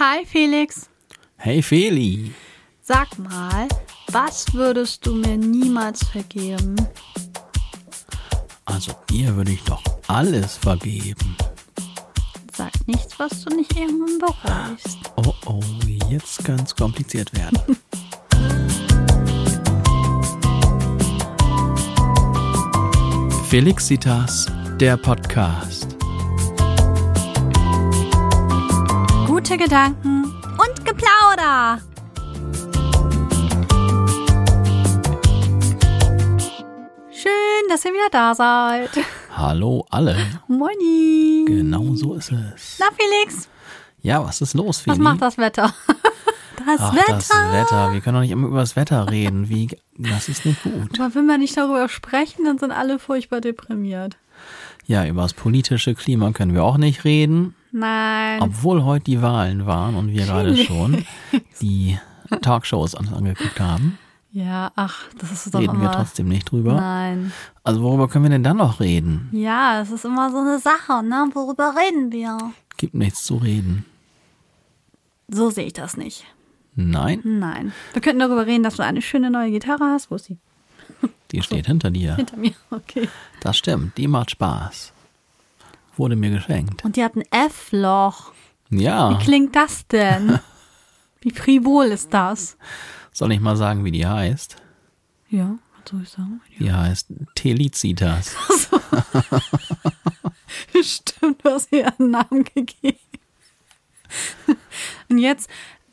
Hi Felix. Hey Feli. Sag mal, was würdest du mir niemals vergeben? Also dir würde ich doch alles vergeben. Sag nichts, was du nicht irgendwann bereust. Oh oh, jetzt kann es kompliziert werden. Felixitas, der Podcast. Gute Gedanken und Geplauder. Schön, dass ihr wieder da seid. Hallo alle. Moini. Genau so ist es. Na Felix, Ja, was ist los, Feli? was macht das Wetter? Das Ach, Wetter. das Wetter. Wir können doch nicht immer über das Wetter reden. Wie, das ist nicht gut. Aber wenn wir nicht darüber sprechen, dann sind alle furchtbar deprimiert. Ja, über das politische Klima können wir auch nicht reden. Nein. Obwohl heute die Wahlen waren und wir gerade schon die Talkshows angeguckt haben, Ja, ach, das ist doch reden wir immer. trotzdem nicht drüber. Nein. Also worüber können wir denn dann noch reden? Ja, es ist immer so eine Sache, ne? Worüber reden wir? Gibt nichts zu reden. So sehe ich das nicht. Nein, Nein. Wir könnten darüber reden, dass du eine schöne neue Gitarre hast. Wo ist sie? die steht hinter dir. Hinter mir. Okay. Das stimmt, die macht Spaß. Wurde mir geschenkt. Und die hat ein F-Loch. Ja, Wie klingt das denn? Wie frivol ist das? soll ich mal sagen, wie die heißt? Ja, was soll ich sagen? Die heißt Telicitas. Stimmt, du hast ihr einen Namen gegeben. Und jetzt,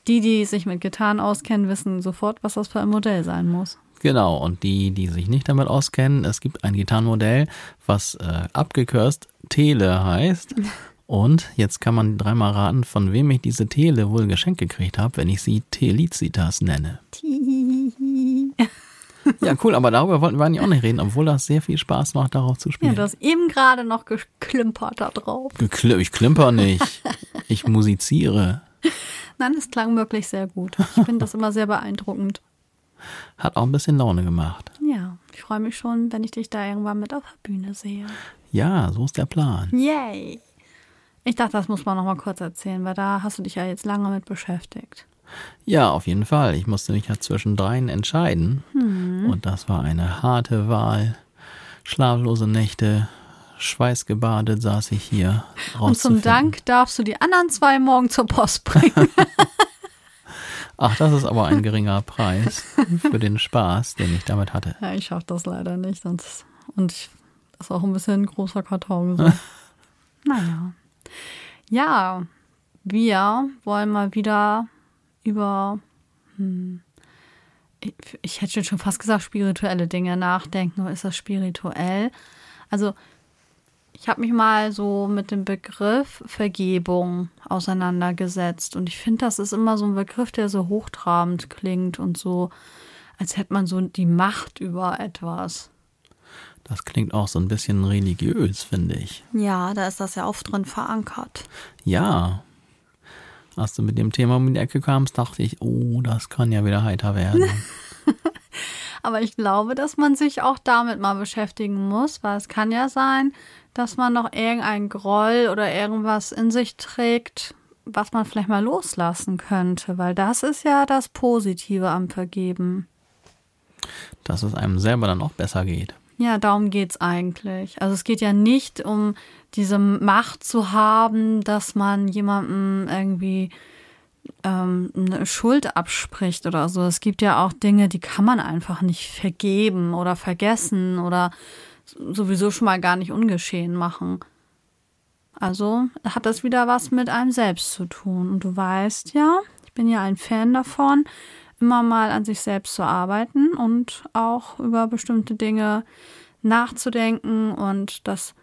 die, die sich mit Gitarren auskennen, wissen sofort, was das für ein Modell sein muss. Genau, und die, die sich nicht damit auskennen, es gibt ein Gitarrenmodell, was äh, abgekürzt Tele heißt. Und jetzt kann man dreimal raten, von wem ich diese Tele wohl geschenkt gekriegt habe, wenn ich sie Telicitas nenne. Ja, cool, aber darüber wollten wir eigentlich auch nicht reden, obwohl das sehr viel Spaß macht, darauf zu Ja, spielen. du hast eben gerade noch geklimpert da drauf. Gekl ich klimper nicht. Ich musiziere. Nein, es klang wirklich sehr gut. Ich finde das immer sehr beeindruckend. Hat auch ein bisschen Laune gemacht. Ja, ich freue mich schon, wenn ich dich da irgendwann mit auf der Bühne sehe. Ja, so ist der Plan. Yay! Ich dachte, das muss man noch mal kurz erzählen, weil da hast du dich ja jetzt lange mit beschäftigt. Ja, auf jeden Fall. Ich musste mich ja zwischen dreien entscheiden. Und das war eine harte Wahl. Schlaflose Nächte, schweißgebadet saß ich hier. Und zum. Dank darfst du die anderen zwei morgen zur Post bringen. Ach, das ist aber ein geringer Preis für den Spaß, den ich damit hatte. ja, ich schaffe das leider nicht. Sonst, und ich, das ist auch ein bisschen ein großer Karton. So. naja. Ja, wir wollen mal wieder über, hm, ich, ich hätte schon fast gesagt, spirituelle Dinge nachdenken. Oder ist das spirituell? Also, ich habe mich mal so mit dem Begriff Vergebung auseinandergesetzt. Und ich finde, das ist immer so ein Begriff, der so hochtrabend klingt und so, als hätte man so die Macht über etwas. Das klingt auch so ein bisschen religiös, finde ich. Ja, da ist das ja oft drin verankert. Ja. Als du mit dem Thema um die Ecke kamst, dachte ich, oh, das kann ja wieder heiter werden. Aber ich glaube, dass man sich auch damit mal beschäftigen muss, weil es kann ja sein, dass man noch irgendein Groll oder irgendwas in sich trägt, was man vielleicht mal loslassen könnte, weil das ist ja das Positive am Vergeben. Dass es einem selber dann auch besser geht. Ja, darum geht's eigentlich. Also es geht ja nicht um diese Macht zu haben, dass man jemandem irgendwie ähm, eine Schuld abspricht oder so. Es gibt ja auch Dinge, die kann man einfach nicht vergeben oder vergessen oder sowieso schon mal gar nicht ungeschehen machen. Also hat das wieder was mit einem selbst zu tun. Und du weißt ja, ich bin ja ein Fan davon, immer mal an sich selbst zu arbeiten und auch über bestimmte Dinge nachzudenken und das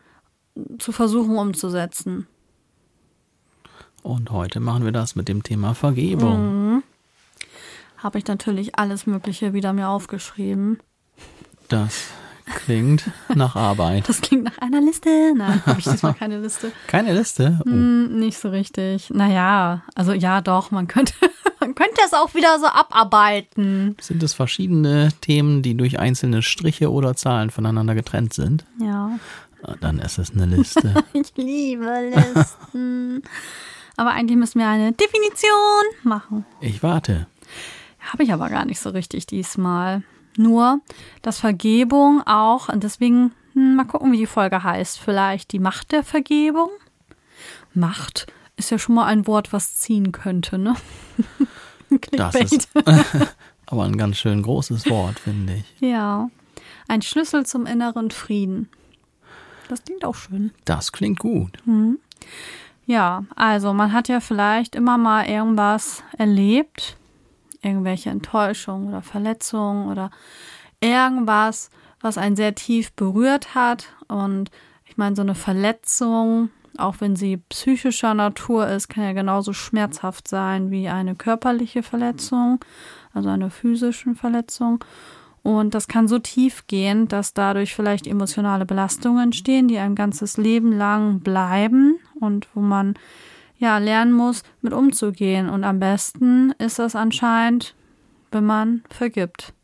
zu versuchen umzusetzen. Und heute machen wir das mit dem Thema Vergebung. Habe ich natürlich alles Mögliche wieder mir aufgeschrieben. Das klingt nach Arbeit. Das klingt nach einer Liste. Nein, habe ich diesmal keine Liste. Keine Liste? Oh, Hm, nicht so richtig. Naja, also ja, doch, man könnte, man könnte es auch wieder so abarbeiten. Sind es verschiedene Themen, die durch einzelne Striche oder Zahlen voneinander getrennt sind? Ja. Dann ist es eine Liste. Ich liebe Listen. Aber eigentlich müssen wir eine Definition machen. Ich warte. Habe ich aber gar nicht so richtig diesmal. Nur, dass Vergebung auch, und deswegen hm, mal gucken, wie die Folge heißt. Vielleicht die Macht der Vergebung. Macht ist ja schon mal ein Wort, was ziehen könnte, ne? das ist aber ein ganz schön großes Wort, finde ich. Ja. Ein Schlüssel zum inneren Frieden. Das klingt auch schön. Das klingt gut. Mhm. Ja, also man hat ja vielleicht immer mal irgendwas erlebt, irgendwelche Enttäuschungen oder Verletzungen oder irgendwas, was einen sehr tief berührt hat. Und ich meine, so eine Verletzung, auch wenn sie psychischer Natur ist, kann ja genauso schmerzhaft sein wie eine körperliche Verletzung, also eine physische Verletzung. Und das kann so tief gehen, dass dadurch vielleicht emotionale Belastungen entstehen, die ein ganzes Leben lang bleiben und wo man ja lernen muss, mit umzugehen. Und am besten ist das anscheinend, wenn man vergibt.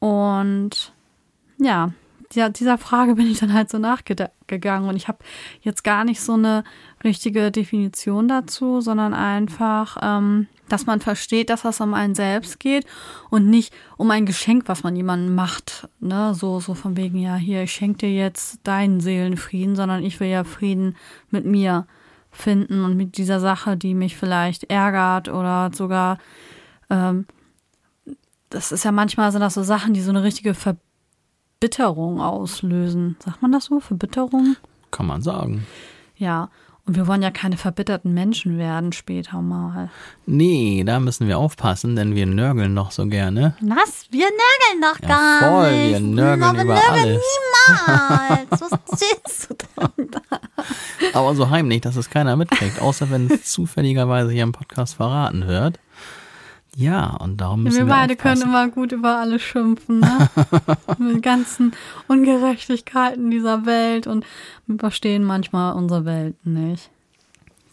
Und ja, dieser, dieser Frage bin ich dann halt so nachgegangen und ich habe jetzt gar nicht so eine richtige Definition dazu, sondern einfach, ähm, dass man versteht, dass das um einen selbst geht und nicht um ein Geschenk, was man jemandem macht, ne, so so von wegen ja hier, ich schenke dir jetzt deinen Seelenfrieden, sondern ich will ja Frieden mit mir finden und mit dieser Sache, die mich vielleicht ärgert oder sogar ähm, das ist ja manchmal sind das so Sachen, die so eine richtige Verbitterung auslösen. Sagt man das so? Verbitterung? Kann man sagen. Ja. Und wir wollen ja keine verbitterten Menschen werden später mal. Nee, da müssen wir aufpassen, denn wir nörgeln noch so gerne. Was? Wir nörgeln doch Ja, gar voll, nicht. wir nörgeln Aber über nörgeln alles. niemals. Was stehst du denn da? Aber so heimlich, dass es keiner mitkriegt, außer wenn es zufälligerweise hier im Podcast verraten wird. Ja, und darum müssen Wir wir, beide aufpassen. können immer gut über alles schimpfen, ne? Mit den ganzen Ungerechtigkeiten dieser Welt und wir verstehen manchmal unsere Welt nicht.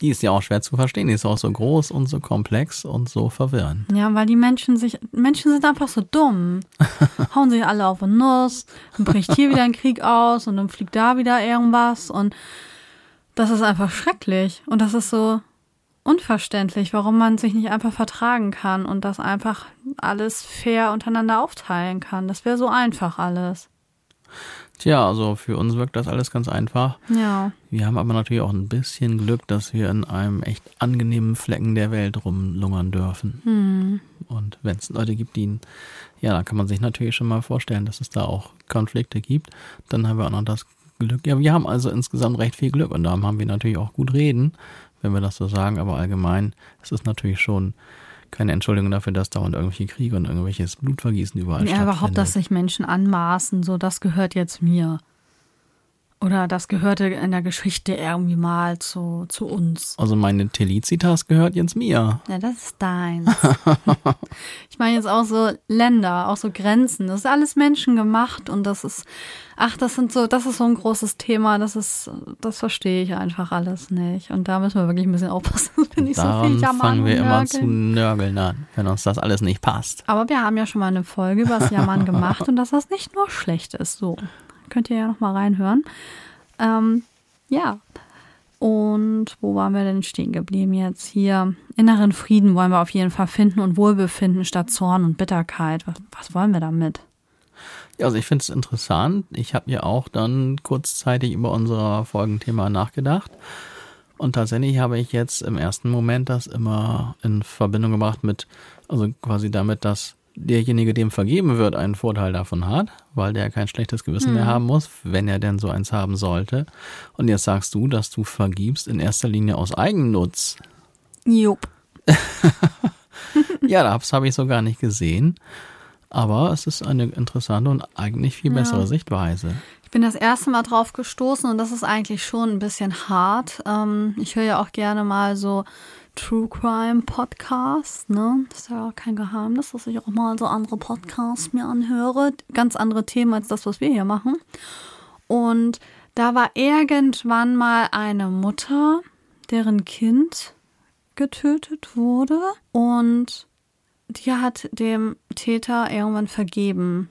Die ist ja auch schwer zu verstehen, die ist auch so groß und so komplex und so verwirrend. Ja, weil die Menschen sich, Menschen sind einfach so dumm. Hauen sich alle auf den Nuss, dann bricht hier wieder ein Krieg aus und dann fliegt da wieder irgendwas und das ist einfach schrecklich. Und das ist so unverständlich, warum man sich nicht einfach vertragen kann und das einfach alles fair untereinander aufteilen kann. Das wäre so einfach alles. Tja, also für uns wirkt das alles ganz einfach. Ja. Wir haben aber natürlich auch ein bisschen Glück, dass wir in einem echt angenehmen Flecken der Welt rumlungern dürfen. Hm. Und wenn es Leute gibt, die, ja, da kann man sich natürlich schon mal vorstellen, dass es da auch Konflikte gibt. Dann haben wir auch noch das Glück. Ja, wir haben also insgesamt recht viel Glück und darum haben wir natürlich auch gut reden, wenn wir das so sagen. Aber allgemein ist es natürlich schon keine Entschuldigung dafür, dass dauernd irgendwelche Kriege und irgendwelches Blutvergießen überall Ja, überhaupt, stattfindet. dass sich Menschen anmaßen, so das gehört jetzt mir. Oder das gehörte in der Geschichte irgendwie mal zu, zu uns. Also meine Felicitas gehört jetzt mir. Ja, das ist deins. ich meine jetzt auch so Länder, auch so Grenzen. Das ist alles menschengemacht und das ist, ach, das sind so, das ist so ein großes Thema. Das ist, das verstehe ich einfach alles nicht. Und da müssen wir wirklich ein bisschen aufpassen, wir nicht so viel jammern fangen wir immer zu nörgeln an, wenn uns das alles nicht passt. Aber wir haben ja schon mal eine Folge über das Jammern gemacht und dass das nicht nur schlecht ist. So, könnt ihr ja noch mal reinhören. Ähm, ja. Und wo waren wir denn stehen geblieben jetzt? Hier, inneren Frieden wollen wir auf jeden Fall finden und Wohlbefinden statt Zorn und Bitterkeit. Was, was wollen wir damit? Ja, also ich finde es interessant. Ich habe ja auch dann kurzzeitig über unser Folgenthema nachgedacht. Und tatsächlich habe ich jetzt im ersten Moment das immer in Verbindung gebracht mit, also quasi damit, dass derjenige, dem vergeben wird, einen Vorteil davon hat, weil der kein schlechtes Gewissen mehr haben muss, wenn er denn so eins haben sollte. Und jetzt sagst du, dass du vergibst in erster Linie aus Eigennutz. Jupp. Ja, das habe ich so gar nicht gesehen. Aber es ist eine interessante und eigentlich viel bessere Sichtweise. Ich bin das erste Mal drauf gestoßen und das ist eigentlich schon ein bisschen hart. Ähm, ich höre ja auch gerne mal so True Crime Podcasts, ne? Das ist ja auch kein Geheimnis, dass ich auch mal so andere Podcasts mir anhöre. Ganz andere Themen als das, was wir hier machen. Und da war irgendwann mal eine Mutter, deren Kind getötet wurde und die hat dem Täter irgendwann vergeben.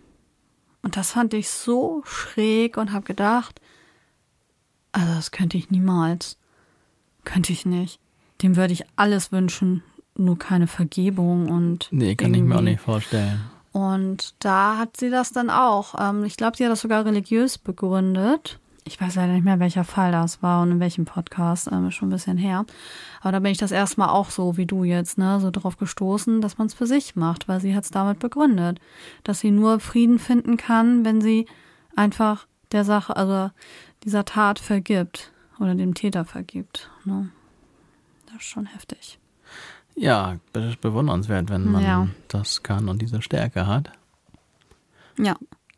Und das fand ich so schräg und habe gedacht, also das könnte ich niemals. könnte ich nicht. Dem würde ich alles wünschen, nur keine Vergebung und. Nee, kann ich mir auch nicht vorstellen. Und da hat sie das dann auch. Ähm, ich glaube, sie hat das sogar religiös begründet. Ich weiß leider nicht mehr, welcher Fall das war und in welchem Podcast, ähm, schon ein bisschen her. Aber da bin ich das erstmal auch so wie du jetzt, ne, so drauf gestoßen, dass man es für sich macht, weil sie hat es damit begründet, dass sie nur Frieden finden kann, wenn sie einfach der Sache, also dieser Tat vergibt oder dem Täter vergibt. Ne? Das ist schon heftig. Ja, bewundernswert, wenn man ja. das kann und diese Stärke hat. Ja.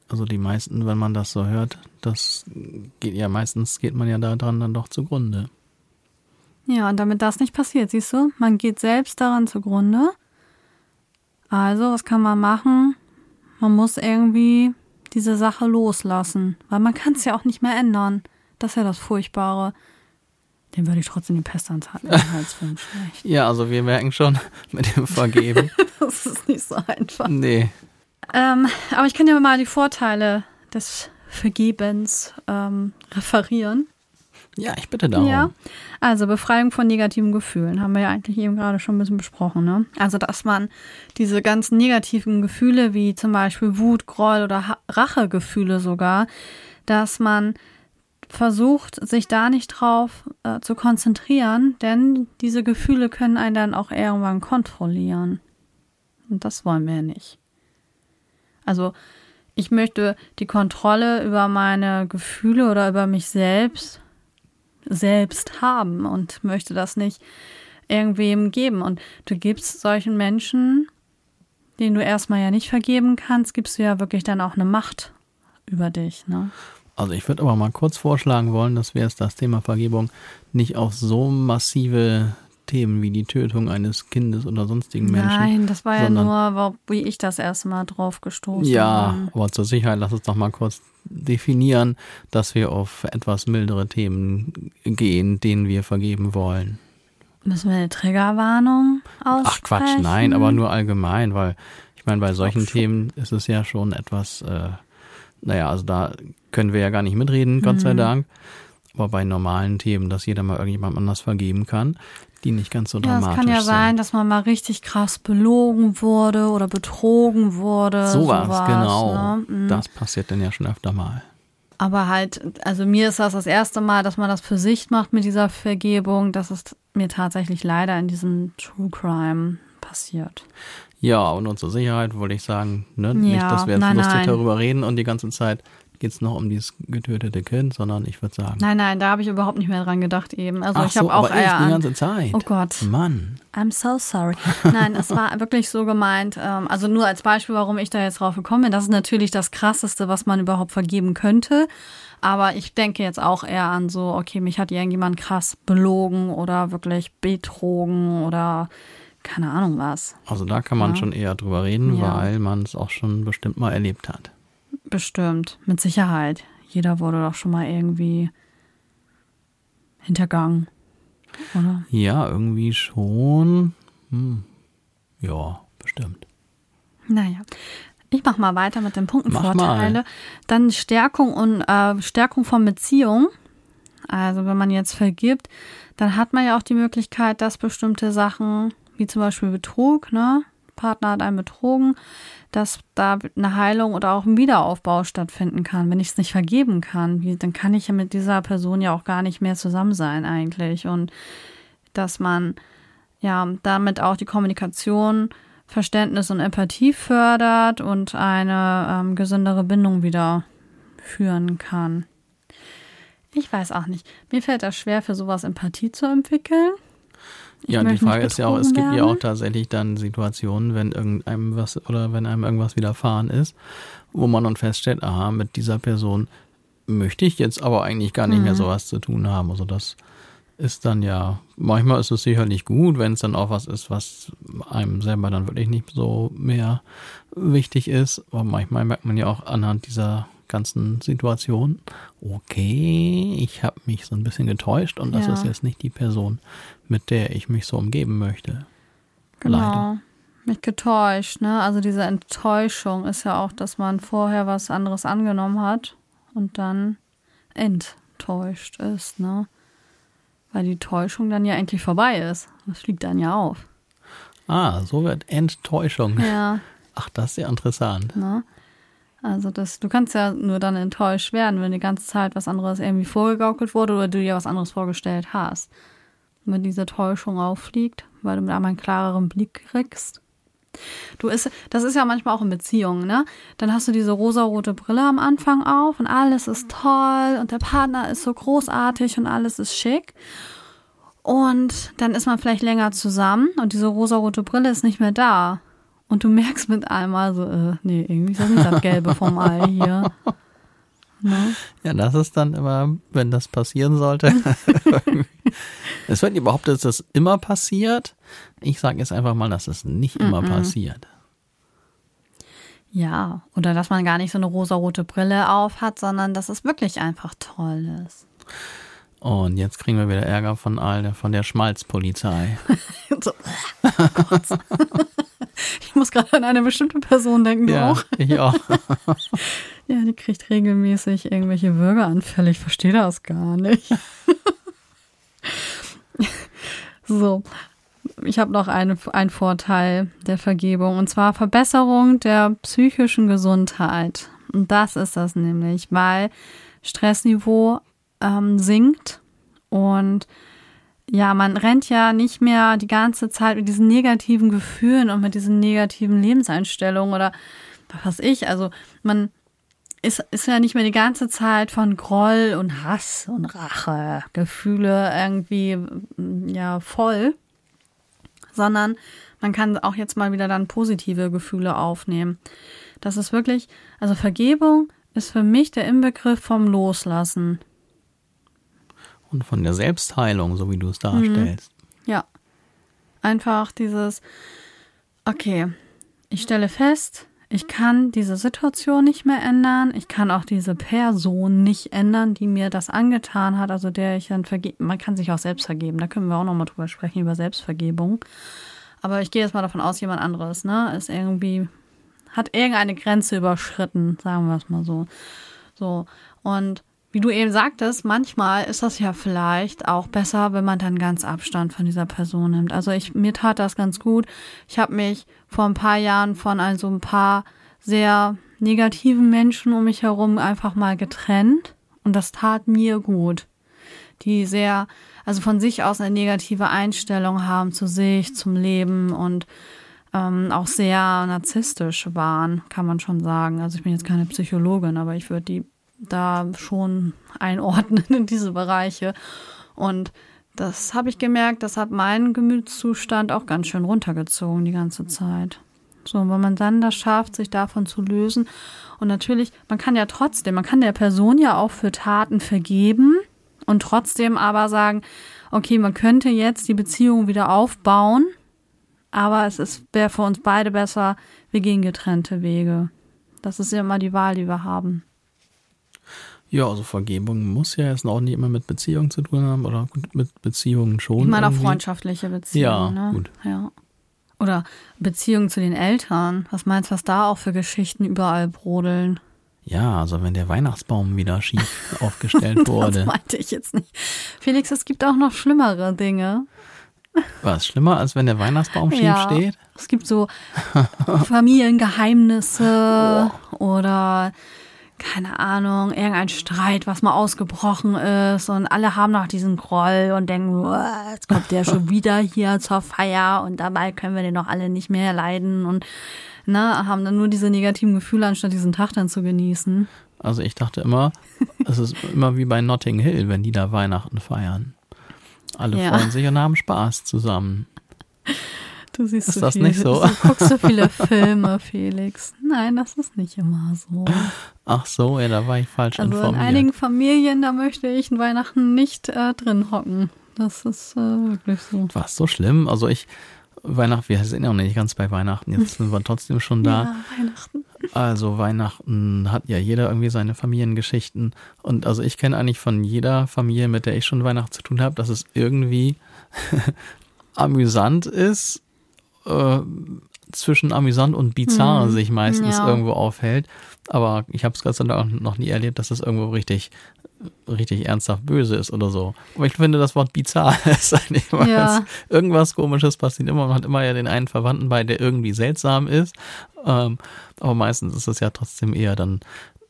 Also die meisten, wenn man das so hört, das geht ja meistens geht man ja daran dann doch zugrunde. Ja, und damit das nicht passiert, siehst du, man geht selbst daran zugrunde. Also, was kann man machen? Man muss irgendwie diese Sache loslassen, weil man kann es ja auch nicht mehr ändern. Das ist ja das Furchtbare. Dem würde ich trotzdem die Pest ans Hals wünschen. ja, also wir merken schon mit dem Vergeben. das ist nicht so einfach. Nee. Ähm, aber ich kann ja mal die Vorteile des Vergebens ähm, referieren. Ja, ich bitte darum. Ja, also Befreiung von negativen Gefühlen haben wir ja eigentlich eben gerade schon ein bisschen besprochen. Ne? Also, dass man diese ganzen negativen Gefühle, wie zum Beispiel Wut, Groll oder Rachegefühle sogar, dass man versucht, sich da nicht drauf äh, zu konzentrieren, denn diese Gefühle können einen dann auch irgendwann kontrollieren. Und das wollen wir nicht. Also, ich möchte die Kontrolle über meine Gefühle oder über mich selbst selbst haben und möchte das nicht irgendwem geben. Und du gibst solchen Menschen, denen du erstmal ja nicht vergeben kannst, gibst du ja wirklich dann auch eine Macht über dich. Ne? Also ich würde aber mal kurz vorschlagen wollen, dass wir jetzt das Thema Vergebung nicht auf so massive Themen wie die Tötung eines Kindes oder sonstigen Menschen. Nein, das war ja nur, wie ich das erste Mal drauf gestoßen Ja, bin. aber zur Sicherheit lass uns doch mal kurz definieren, dass wir auf etwas mildere Themen gehen, denen wir vergeben wollen. Müssen wir eine Triggerwarnung aussprechen? Ach Quatsch, nein, aber nur allgemein, weil ich meine, bei solchen Themen ist es ja schon etwas, äh, naja, also da können wir ja gar nicht mitreden, Gott mhm. sei Dank. Aber bei normalen Themen, dass jeder mal irgendjemand anders vergeben kann, die nicht ganz so dramatisch sind. Ja, es kann ja sind. sein, dass man mal richtig krass belogen wurde oder betrogen wurde. Sowas, sowas genau. Ne? Mhm. Das passiert dann ja schon öfter mal. Aber halt, also mir ist das das erste Mal, dass man das für sich macht mit dieser Vergebung. Das ist mir tatsächlich leider in diesem True Crime passiert. Ja, und unsere Sicherheit wollte ich sagen, ne? Ja, nicht, dass wir jetzt nein, lustig nein. darüber reden und die ganze Zeit geht es noch um dieses getötete Kind, sondern ich würde sagen. Nein, nein, da habe ich überhaupt nicht mehr dran gedacht eben. Also Ach ich habe so, auch aber eher. die ganze Zeit. Oh Gott. Mann. I'm so sorry. Nein, es war wirklich so gemeint. Ähm, also nur als Beispiel, warum ich da jetzt drauf gekommen bin. Das ist natürlich das Krasseste, was man überhaupt vergeben könnte. Aber ich denke jetzt auch eher an so, okay, mich hat irgendjemand krass belogen oder wirklich betrogen oder keine Ahnung was. Also da kann man ja. schon eher drüber reden, ja. weil man es auch schon bestimmt mal erlebt hat. Bestimmt, mit Sicherheit. Jeder wurde doch schon mal irgendwie hintergangen, oder? Ja, irgendwie schon. Hm. Ja, bestimmt. Naja. Ich mach mal weiter mit den Punkten Vorteile. Dann Stärkung und äh, Stärkung von Beziehung. Also wenn man jetzt vergibt, dann hat man ja auch die Möglichkeit, dass bestimmte Sachen, wie zum Beispiel Betrug, ne, Partner hat einen betrogen, dass da eine Heilung oder auch ein Wiederaufbau stattfinden kann. Wenn ich es nicht vergeben kann, wie, dann kann ich ja mit dieser Person ja auch gar nicht mehr zusammen sein eigentlich. Und dass man ja damit auch die Kommunikation, Verständnis und Empathie fördert und eine ähm, gesündere Bindung wieder führen kann. Ich weiß auch nicht. Mir fällt das schwer, für sowas Empathie zu entwickeln. Ja, und die Frage ist ja auch, es gibt ja auch tatsächlich dann Situationen, wenn irgendeinem was oder wenn einem irgendwas widerfahren ist, wo man dann feststellt, aha, mit dieser Person möchte ich jetzt aber eigentlich gar nicht mhm. mehr sowas zu tun haben. Also das ist dann ja, manchmal ist es sicherlich gut, wenn es dann auch was ist, was einem selber dann wirklich nicht so mehr wichtig ist. Aber manchmal merkt man ja auch anhand dieser ganzen Situation, okay, ich habe mich so ein bisschen getäuscht und das ja. ist jetzt nicht die Person, mit der ich mich so umgeben möchte. Genau. Leider. Mich getäuscht, ne? Also diese Enttäuschung ist ja auch, dass man vorher was anderes angenommen hat und dann enttäuscht ist, ne? weil die Täuschung dann ja endlich vorbei ist. Das fliegt dann ja auf. Ah, so wird Enttäuschung. Ja. Ach, das ist ja interessant. Ne? Also das, du kannst ja nur dann enttäuscht werden, wenn die ganze Zeit was anderes irgendwie vorgegaukelt wurde oder du dir was anderes vorgestellt hast. wenn diese Täuschung auffliegt, weil du mit einen klareren Blick kriegst. Du ist, das ist ja manchmal auch in Beziehungen, ne? Dann hast du diese rosarote Brille am Anfang auf und alles ist toll und der Partner ist so großartig und alles ist schick. Und dann ist man vielleicht länger zusammen und diese rosarote Brille ist nicht mehr da. Und du merkst mit einmal so, äh, nee, irgendwie ist das nicht das Gelbe vom Ei hier. Ne? Ja, das ist dann immer, wenn das passieren sollte. es wird überhaupt, dass das immer passiert. Ich sage jetzt einfach mal, dass es nicht immer mm -mm. passiert. Ja, oder dass man gar nicht so eine rosarote Brille auf hat, sondern dass es wirklich einfach toll ist. Und jetzt kriegen wir wieder Ärger von all von der Schmalzpolizei. so, oh ich muss gerade an eine bestimmte Person denken, ja, auch? Ich auch. ja, die kriegt regelmäßig irgendwelche Bürgeranfälle. Ich verstehe das gar nicht. so, ich habe noch eine, einen Vorteil der Vergebung und zwar Verbesserung der psychischen Gesundheit. Und das ist das nämlich, weil Stressniveau ähm, sinkt und ja, man rennt ja nicht mehr die ganze Zeit mit diesen negativen Gefühlen und mit diesen negativen Lebenseinstellungen oder was weiß ich. Also man ist, ist ja nicht mehr die ganze Zeit von Groll und Hass und Rache, Gefühle irgendwie ja voll, sondern man kann auch jetzt mal wieder dann positive Gefühle aufnehmen. Das ist wirklich, also Vergebung ist für mich der Inbegriff vom Loslassen und von der Selbstheilung, so wie du es darstellst. Mhm. Ja. Einfach dieses, okay, ich stelle fest, ich kann diese Situation nicht mehr ändern. Ich kann auch diese Person nicht ändern, die mir das angetan hat, also der ich dann vergebe. Man kann sich auch selbst vergeben. Da können wir auch nochmal drüber sprechen, über Selbstvergebung. Aber ich gehe jetzt mal davon aus, jemand anderes, ne, ist irgendwie, hat irgendeine Grenze überschritten, sagen wir es mal so. So. Und wie du eben sagtest, manchmal ist das ja vielleicht auch besser, wenn man dann ganz Abstand von dieser Person nimmt. Also ich, mir tat das ganz gut. Ich habe mich vor ein paar Jahren von also ein paar sehr negativen Menschen um mich herum einfach mal getrennt und das tat mir gut. Die sehr, also von sich aus eine negative Einstellung haben zu sich, zum Leben und ähm, auch sehr narzisstisch waren, kann man schon sagen. Also ich bin jetzt keine Psychologin, aber ich würde die da schon einordnen in diese Bereiche. Und das habe ich gemerkt, das hat meinen Gemütszustand auch ganz schön runtergezogen die ganze Zeit. So, wenn man dann das schafft, sich davon zu lösen. Und natürlich, man kann ja trotzdem, man kann der Person ja auch für Taten vergeben und trotzdem aber sagen, okay, man könnte jetzt die Beziehung wieder aufbauen, aber es wäre für uns beide besser, wir gehen getrennte Wege. Das ist ja immer die Wahl, die wir haben. Ja, also Vergebung muss ja jetzt auch nicht immer mit Beziehungen zu tun haben oder mit Beziehungen schon. Ich meine auch freundschaftliche Beziehungen. Ja, ne? gut. Ja. Oder Beziehungen zu den Eltern. Was meinst du, was da auch für Geschichten überall brodeln? Ja, also wenn der Weihnachtsbaum wieder schief aufgestellt wurde. das meinte ich jetzt nicht. Felix, es gibt auch noch schlimmere Dinge. Was, schlimmer, als wenn der Weihnachtsbaum schief ja, steht? Es gibt so Familiengeheimnisse oh. oder keine Ahnung, irgendein Streit, was mal ausgebrochen ist und alle haben noch diesen Groll und denken, jetzt kommt der schon wieder hier zur Feier und dabei können wir den doch alle nicht mehr leiden und ne, haben dann nur diese negativen Gefühle, anstatt diesen Tag dann zu genießen. Also ich dachte immer, es ist immer wie bei Notting Hill, wenn die da Weihnachten feiern. Alle ja. freuen sich und haben Spaß zusammen. Du siehst ist so das viel, nicht so? Du guckst so viele Filme, Felix. Nein, das ist nicht immer so. Ach so, ja, da war ich falsch also informiert. in einigen Familien, da möchte ich in Weihnachten nicht äh, drin hocken. Das ist äh, wirklich so. War es so schlimm? Also ich, Weihnachten, wir sind ja noch nicht ganz bei Weihnachten, jetzt sind wir trotzdem schon da. Ja, Weihnachten. Also Weihnachten hat ja jeder irgendwie seine Familiengeschichten. Und also ich kenne eigentlich von jeder Familie, mit der ich schon Weihnachten zu tun habe, dass es irgendwie amüsant ist, äh, zwischen amüsant und bizarr Mhm. sich meistens Ja. irgendwo aufhält. Aber ich habe es Gott sei Dank noch nie erlebt, dass es irgendwo richtig, richtig ernsthaft böse ist oder so. Aber ich finde, das Wort bizarr ist eigentlich immer Ja. irgendwas Komisches passiert immer. Man hat immer ja den einen Verwandten bei, der irgendwie seltsam ist. Ähm, aber meistens ist es ja trotzdem eher dann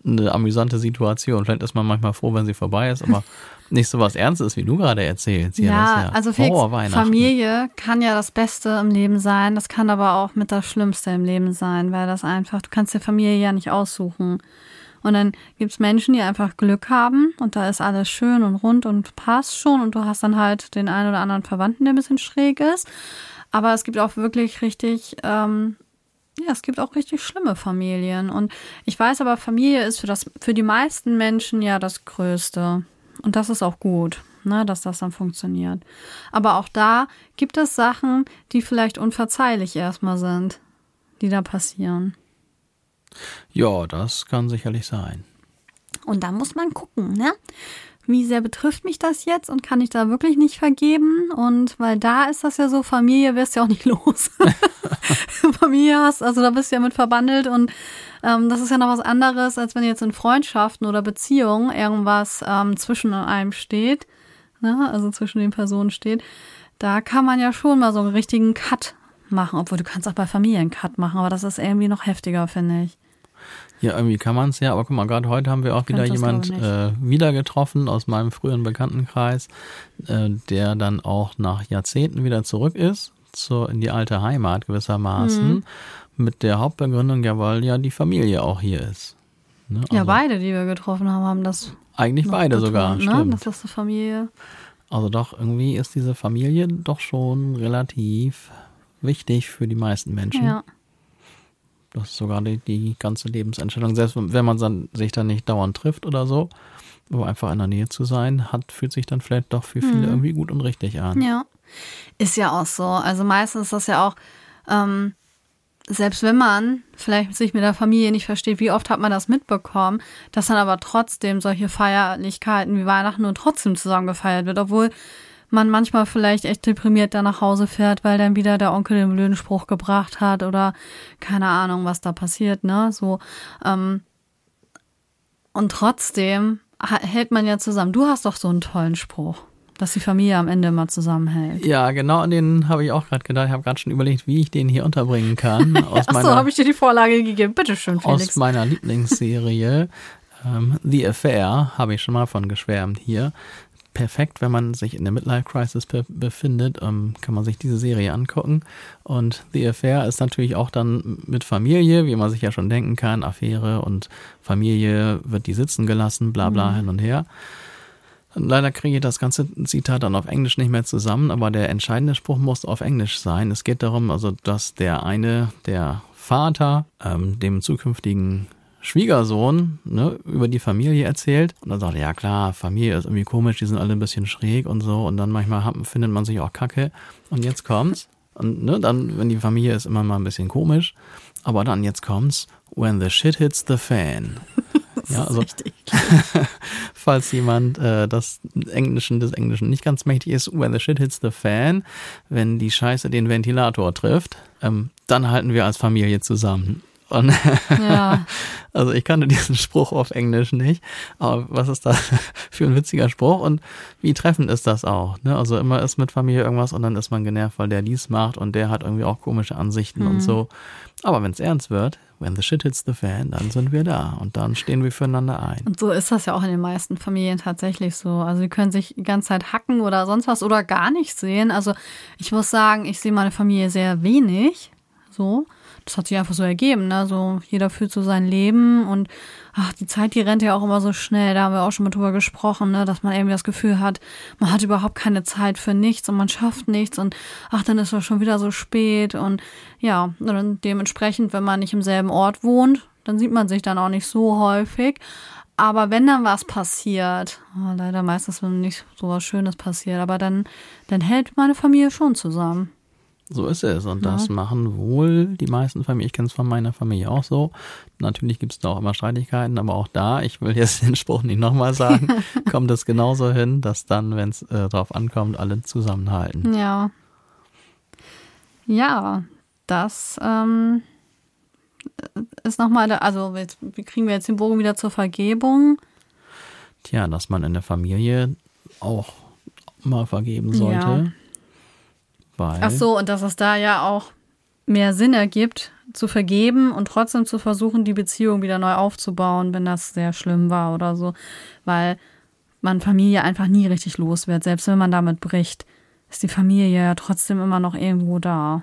eine amüsante Situation. Vielleicht ist man manchmal froh, wenn sie vorbei ist, aber nicht so was Ernstes, wie du gerade erzählst. Hier, ist Ja, also Felix. Familie kann ja das Beste im Leben sein, das kann aber auch mit das Schlimmste im Leben sein, weil das einfach, du kannst dir Familie ja nicht aussuchen. Und dann gibt's Menschen, die einfach Glück haben und da ist alles schön und rund und passt schon und du hast dann halt den einen oder anderen Verwandten, der ein bisschen schräg ist. Aber es gibt auch wirklich richtig, ähm, ja, es gibt auch richtig schlimme Familien. Und ich weiß aber, Familie ist für, das, für die meisten Menschen ja das Größte. Und das ist auch gut, ne, dass das dann funktioniert. Aber auch da gibt es Sachen, die vielleicht unverzeihlich erstmal sind, die da passieren. Ja, das kann sicherlich sein. Und da muss man gucken, ne? Wie sehr betrifft mich das jetzt und kann ich da wirklich nicht vergeben? Und weil da ist das ja so, Familie wirst ja auch nicht los. Familie hast, also da bist du ja mit verbandelt und ähm, das ist ja noch was anderes, als wenn jetzt in Freundschaften oder Beziehungen irgendwas ähm, zwischen einem steht, ne? also zwischen den Personen steht. Da kann man ja schon mal so einen richtigen Cut machen, obwohl du kannst auch bei Familie einen Cut machen, aber das ist irgendwie noch heftiger, finde ich. Ja, irgendwie kann man es ja, aber guck mal, gerade heute haben wir auch wieder das, jemand äh, wieder getroffen aus meinem früheren Bekanntenkreis, äh, der dann auch nach Jahrzehnten wieder zurück ist, zur, in die alte Heimat gewissermaßen, Mhm. mit der Hauptbegründung, ja, weil ja die Familie auch hier ist. Ne? Ja, Also beide, die wir getroffen haben, haben das Eigentlich beide betont, sogar, ne? stimmt. Das ist eine Familie. Also doch, irgendwie ist diese Familie doch schon relativ wichtig für die meisten Menschen. Ja. Das ist sogar die, die ganze Lebensentscheidung. Selbst wenn man dann, sich dann nicht dauernd trifft oder so, aber einfach in der Nähe zu sein, hat, fühlt sich dann vielleicht doch für viele irgendwie gut und richtig an. Mhm. Ja. Ist ja auch so. Also meistens ist das ja auch, ähm, selbst wenn man vielleicht sich mit der Familie nicht versteht, wie oft hat man das mitbekommen, dass dann aber trotzdem solche Feierlichkeiten wie Weihnachten nur trotzdem zusammen gefeiert wird, obwohl man manchmal vielleicht echt deprimiert da nach Hause fährt, weil dann wieder der Onkel den blöden Spruch gebracht hat oder keine Ahnung, was da passiert, ne? So, ähm, und trotzdem hält man ja zusammen. Du hast doch so einen tollen Spruch, dass die Familie am Ende immer zusammenhält. Ja, genau an den habe ich auch gerade gedacht. Ich habe gerade schon überlegt, wie ich den hier unterbringen kann. Aus Ach so, meiner, habe ich dir die Vorlage gegeben. Bitteschön, aus Felix. meiner Lieblingsserie ähm, The Affair, habe ich schon mal von geschwärmt hier. Perfekt, wenn man sich in der Midlife Crisis be befindet, ähm, kann man sich diese Serie angucken. Und The Affair ist natürlich auch dann mit Familie, wie man sich ja schon denken kann, Affäre und Familie wird die sitzen gelassen, bla bla hin und her. Leider kriege ich das ganze Zitat dann auf Englisch nicht mehr zusammen, aber der entscheidende Spruch muss auf Englisch sein. Es geht darum, also dass der eine, der Vater, ähm, dem zukünftigen Schwiegersohn ne, über die Familie erzählt. Und dann sagt er, ja klar, Familie ist irgendwie komisch, die sind alle ein bisschen schräg und so. Und dann manchmal hat, findet man sich auch kacke. Und jetzt kommt's. Und ne, dann, wenn die Familie ist immer mal ein bisschen komisch. Aber dann jetzt kommt's, when the shit hits the fan. ja, also Richtig. falls jemand äh, das Englischen des Englischen nicht ganz mächtig ist, when the shit hits the fan, wenn die Scheiße den Ventilator trifft, ähm, dann halten wir als Familie zusammen. Und Ja. also ich kannte diesen Spruch auf Englisch nicht, aber was ist das für ein witziger Spruch und wie treffend ist das auch? Ne? Also immer ist mit Familie irgendwas und dann ist man genervt, weil der dies macht und der hat irgendwie auch komische Ansichten und so. Aber wenn es ernst wird, when the shit hits the fan, dann sind wir da und dann stehen wir füreinander ein. Und so ist das ja auch in den meisten Familien tatsächlich so. Also die können sich die ganze Zeit hacken oder sonst was oder gar nicht sehen. Also ich muss sagen, ich sehe meine Familie sehr wenig. So. Das hat sich einfach so ergeben, ne? So, jeder führt so sein Leben und ach, die Zeit, die rennt ja auch immer so schnell. Da haben wir auch schon mal drüber gesprochen, ne? Dass man irgendwie das Gefühl hat, man hat überhaupt keine Zeit für nichts und man schafft nichts und ach, dann ist es schon wieder so spät und ja, und dementsprechend, wenn man nicht im selben Ort wohnt, dann sieht man sich dann auch nicht so häufig. Aber wenn dann was passiert, oh, leider meistens, wenn nicht so was Schönes passiert, aber dann, dann hält meine Familie schon zusammen. So ist es. Und das machen wohl die meisten Familien. Ich kenne es von meiner Familie auch so. Natürlich gibt es da auch immer Streitigkeiten, aber auch da, ich will jetzt den Spruch nicht nochmal sagen, kommt es genauso hin, dass dann, wenn es äh, drauf ankommt, alle zusammenhalten. Ja. Ja, das ähm, ist nochmal, also jetzt, wie kriegen wir jetzt den Bogen wieder zur Vergebung? Tja, dass man in der Familie auch mal vergeben sollte. Ja. Weil, Ach so, und dass es da ja auch mehr Sinn ergibt, zu vergeben und trotzdem zu versuchen, die Beziehung wieder neu aufzubauen, wenn das sehr schlimm war oder so. Weil man Familie einfach nie richtig los wird. Selbst wenn man damit bricht, ist die Familie ja trotzdem immer noch irgendwo da.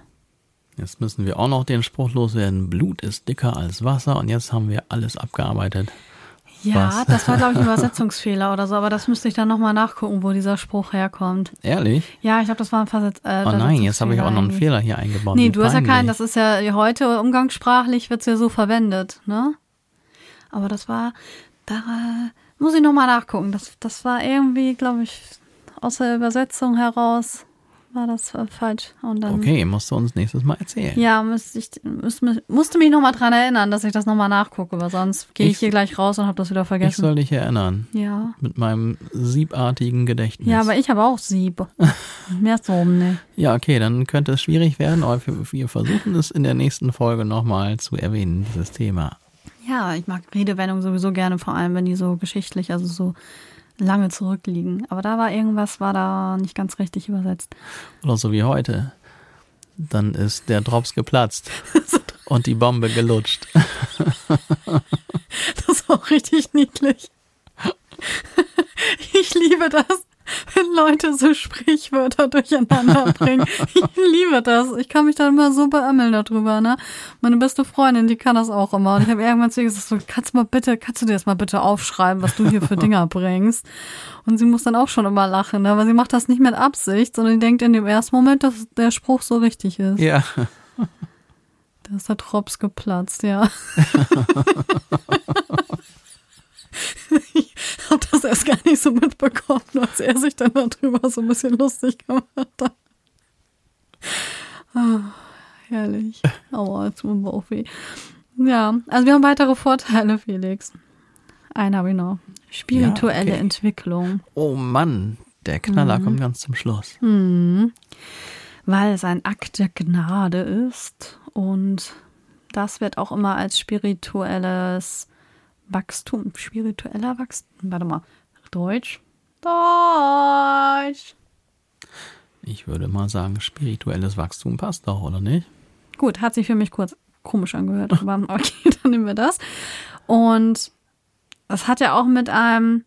Jetzt müssen wir auch noch den Spruch loswerden, Blut ist dicker als Wasser und jetzt haben wir alles abgearbeitet. Ja, Was? das war, glaube ich, ein Übersetzungsfehler oder so, aber das müsste ich dann nochmal nachgucken, wo dieser Spruch herkommt. Ehrlich? Ja, ich glaube, das war ein Versetz. Äh, Oh nein, jetzt habe ich auch noch einen Fehler hier eingebaut. Nee, Wie du hast ja keinen, das ist ja heute umgangssprachlich wird es ja so verwendet, ne? Aber das war, da muss ich nochmal nachgucken. Das, das war irgendwie, glaube ich, aus der Übersetzung heraus war das äh, falsch. Und dann, Okay, musst du uns nächstes Mal erzählen. Ja, müsste ich müsste, musste mich nochmal dran erinnern, dass ich das nochmal nachgucke, weil sonst gehe ich Ich- hier gleich raus und habe das wieder Ich vergessen. soll dich erinnern. ja. Mit meinem siebartigen Gedächtnis. Ja, aber ich habe auch Sieb. Mehr so, ne. Ja, okay, dann könnte es schwierig werden, aber wir, wir versuchen es in der nächsten Folge nochmal zu erwähnen, dieses Thema. Ja, ich mag Redewendungen sowieso gerne, vor allem wenn die so geschichtlich, also so lange zurückliegen. Aber da war irgendwas, war da nicht ganz richtig übersetzt. Oder so wie heute. Dann ist der Drops geplatzt und die Bombe gelutscht. Das ist auch richtig niedlich. Ich liebe das, wenn Leute so Sprichwörter durcheinander bringen. Ich liebe das. Ich kann mich da immer so beömmeln darüber, ne? Meine beste Freundin, die kann das auch immer. Und ich habe irgendwann zu ihr gesagt, so, kannst du mal bitte, kannst du dir das mal bitte aufschreiben, was du hier für Dinger bringst? Und sie muss dann auch schon immer lachen, ne? aber sie macht das nicht mit Absicht, sondern die denkt in dem ersten Moment, dass der Spruch so richtig ist. Ja, Da ist der Drops geplatzt, ja. ich habe das erst gar nicht so mitbekommen, als er sich dann darüber so ein bisschen lustig gemacht hat. Ah, herrlich. Aua, jetzt tut mir auch weh. Ja, also wir haben weitere Vorteile, Felix. Einen habe ich noch. Spirituelle Ja, okay. Entwicklung. oh Mann, der Knaller Mhm. kommt ganz zum Schluss. weil es ein Akt der Gnade ist und das wird auch immer als spirituelles Wachstum, spiritueller Wachstum, warte mal, Deutsch, Deutsch. Ich würde mal sagen, spirituelles Wachstum passt doch, oder nicht? Gut, hat sich für mich kurz komisch angehört, aber okay, dann nehmen wir das. Und das hat ja auch mit einem,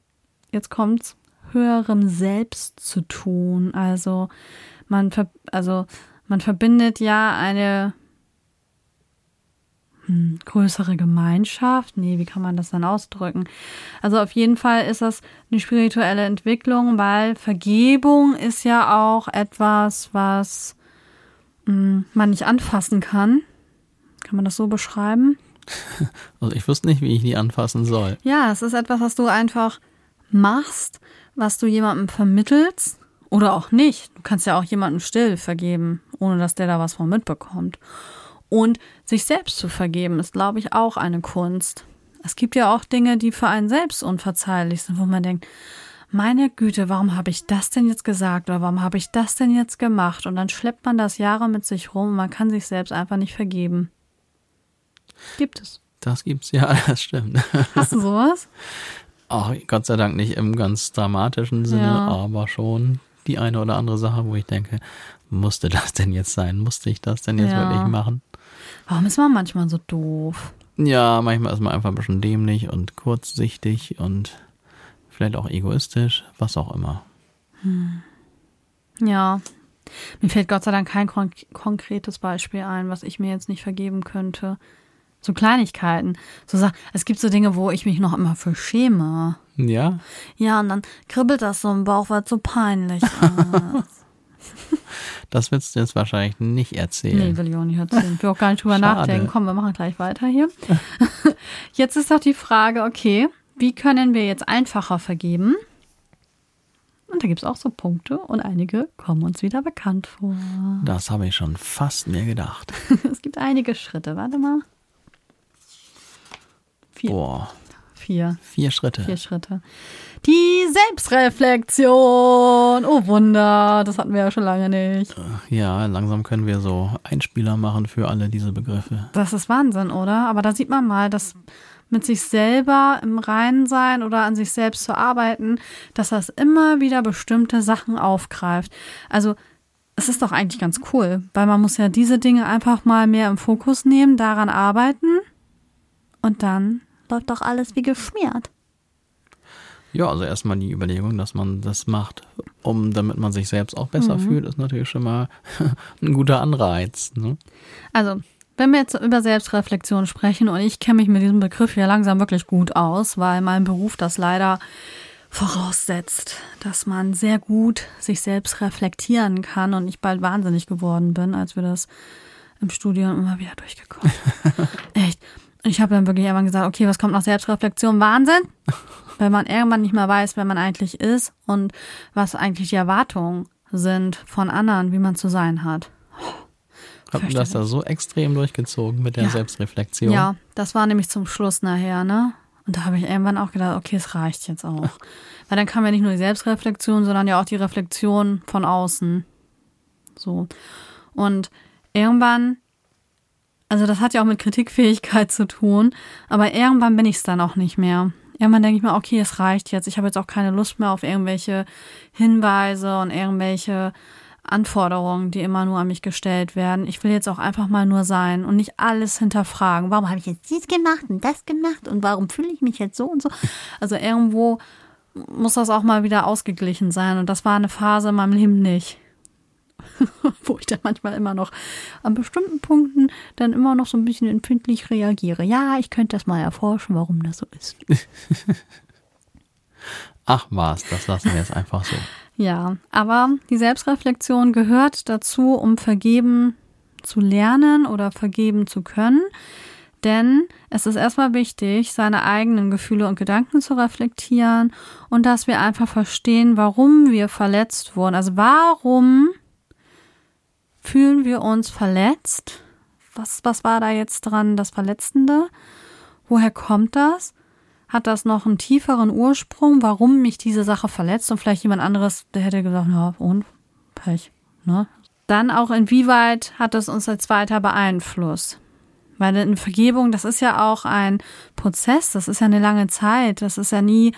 jetzt kommt's, höherem Selbst zu tun. Also man, ver also man verbindet ja eine hm, größere Gemeinschaft. Nee, wie kann man das dann ausdrücken? Also auf jeden Fall ist das eine spirituelle Entwicklung, weil Vergebung ist ja auch etwas, was hm, man nicht anfassen kann. Kann man das so beschreiben? Also ich wüsste nicht, wie ich die anfassen soll. Ja, es ist etwas, was du einfach machst, was du jemandem vermittelst oder auch nicht. Du kannst ja auch jemandem still vergeben, ohne dass der da was von mitbekommt. Und sich selbst zu vergeben, ist, glaube ich, auch eine Kunst. Es gibt ja auch Dinge, die für einen selbst unverzeihlich sind, wo man denkt, meine Güte, warum habe ich das denn jetzt gesagt oder warum habe ich das denn jetzt gemacht? Und dann schleppt man das Jahre mit sich rum und man kann sich selbst einfach nicht vergeben. Gibt es. Das gibt's ja, das stimmt. Hast du sowas? Ach, Gott sei Dank nicht im ganz dramatischen Sinne, Ja. aber schon die eine oder andere Sache, wo ich denke, musste das denn jetzt sein? Musste ich das denn jetzt Ja. wirklich machen? Warum ist man manchmal so doof? Ja, manchmal ist man einfach ein bisschen dämlich und kurzsichtig und vielleicht auch egoistisch, was auch immer. Ja. Mir fällt Gott sei Dank kein kon konkretes Beispiel ein, was ich mir jetzt nicht vergeben könnte. So Kleinigkeiten. So es gibt so Dinge, wo ich mich noch immer für schäme. Ja, Ja, und dann kribbelt das so im Bauch, weil es so peinlich ist. Das willst du jetzt wahrscheinlich nicht erzählen. nee, will ich auch nicht erzählen. Ich will auch gar nicht drüber Schade. nachdenken. Komm, wir machen gleich weiter hier. Jetzt ist doch die Frage, okay, wie können wir jetzt einfacher vergeben? Und da gibt es auch so Punkte und einige kommen uns wieder bekannt vor. Das habe ich schon fast mir gedacht. Es gibt einige Schritte. Warte mal. Vier. Boah, Vier. Vier Schritte. Vier Schritte. Die Selbstreflexion. Oh Wunder, das hatten wir ja schon lange nicht. Ja, langsam können wir so Einspieler machen für alle diese Begriffe. Das ist Wahnsinn, oder? Aber da sieht man mal, dass mit sich selber im Reinen sein oder an sich selbst zu arbeiten, dass das immer wieder bestimmte Sachen aufgreift. Also es ist doch eigentlich ganz cool, weil man muss ja diese Dinge einfach mal mehr im Fokus nehmen, daran arbeiten und dann läuft doch alles wie geschmiert. Ja, also erstmal die Überlegung, dass man das macht, um damit man sich selbst auch besser mhm. fühlt, ist natürlich schon mal ein guter Anreiz. Ne? Also, wenn wir jetzt über Selbstreflexion sprechen und ich kenne mich mit diesem Begriff ja langsam wirklich gut aus, weil mein Beruf das leider voraussetzt, dass man sehr gut sich selbst reflektieren kann und ich bald wahnsinnig geworden bin, als wir das im Studium immer wieder durchgekommen. Echt. Ich habe dann wirklich irgendwann gesagt, okay, was kommt nach Selbstreflexion? Wahnsinn! Weil man irgendwann nicht mehr weiß, wer man eigentlich ist und was eigentlich die Erwartungen sind von anderen, wie man zu sein hat. Hat man das da so extrem durchgezogen mit der ja. Selbstreflexion? Ja, das war nämlich zum Schluss nachher, ne? Und da habe ich irgendwann auch gedacht, okay, es reicht jetzt auch. Weil dann kam ja nicht nur die Selbstreflexion, sondern ja auch die Reflexion von außen. So. Und irgendwann, also das hat ja auch mit Kritikfähigkeit zu tun, aber irgendwann bin ich es dann auch nicht mehr. Irgendwann denke ich mir, okay, es reicht jetzt. Ich habe jetzt auch keine Lust mehr auf irgendwelche Hinweise und irgendwelche Anforderungen, die immer nur an mich gestellt werden. Ich will jetzt auch einfach mal nur sein und nicht alles hinterfragen. Warum habe ich jetzt dies gemacht und das gemacht und warum fühle ich mich jetzt so und so? Also irgendwo muss das auch mal wieder ausgeglichen sein und das war eine Phase in meinem Leben nicht. Wo ich dann manchmal immer noch an bestimmten Punkten dann immer noch so ein bisschen empfindlich reagiere. Ja, ich könnte das mal erforschen, warum das so ist. Ach was, das lassen wir jetzt einfach so. Ja, aber die Selbstreflexion gehört dazu, um vergeben zu lernen oder vergeben zu können. Denn es ist erstmal wichtig, seine eigenen Gefühle und Gedanken zu reflektieren und dass wir einfach verstehen, warum wir verletzt wurden. Also warum fühlen wir uns verletzt? Was, was war da jetzt dran, das Verletzende? Woher kommt das? Hat das noch einen tieferen Ursprung, warum mich diese Sache verletzt? Und vielleicht jemand anderes, der hätte gesagt, ja, und Pech. Ne? Dann auch, inwieweit hat es uns als weiter beeinflusst? Weil eine Vergebung, das ist ja auch ein Prozess, das ist ja eine lange Zeit. Das ist ja nie,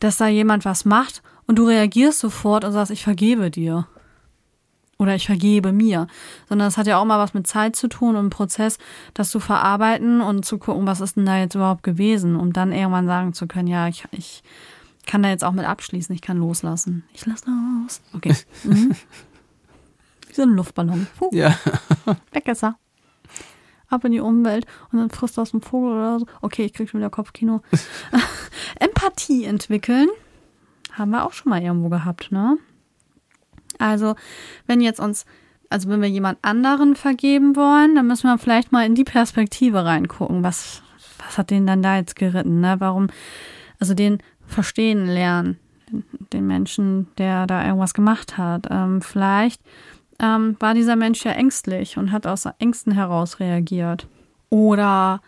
dass da jemand was macht und du reagierst sofort und sagst, ich vergebe dir oder ich vergebe mir, sondern es hat ja auch mal was mit Zeit zu tun und Prozess, das zu verarbeiten und zu gucken, was ist denn da jetzt überhaupt gewesen, um dann irgendwann sagen zu können, ja, ich, ich kann da jetzt auch mit abschließen, ich kann loslassen. Ich lasse los. Okay. Mhm. Wie so ein Luftballon. Puh. Ja. Weg ist er. Ab in die Umwelt und dann frisst aus dem Vogel oder so. Okay, ich krieg schon wieder Kopfkino. Empathie entwickeln. Haben wir auch schon mal irgendwo gehabt, ne? Also, wenn jetzt uns, also wenn wir jemand anderen vergeben wollen, dann müssen wir vielleicht mal in die Perspektive reingucken. Was, was hat den dann da jetzt geritten? Ne? Warum, also den verstehen lernen, den Menschen, der da irgendwas gemacht hat. Ähm, vielleicht ähm, war dieser Mensch ja ängstlich und hat aus Ängsten heraus reagiert. Oder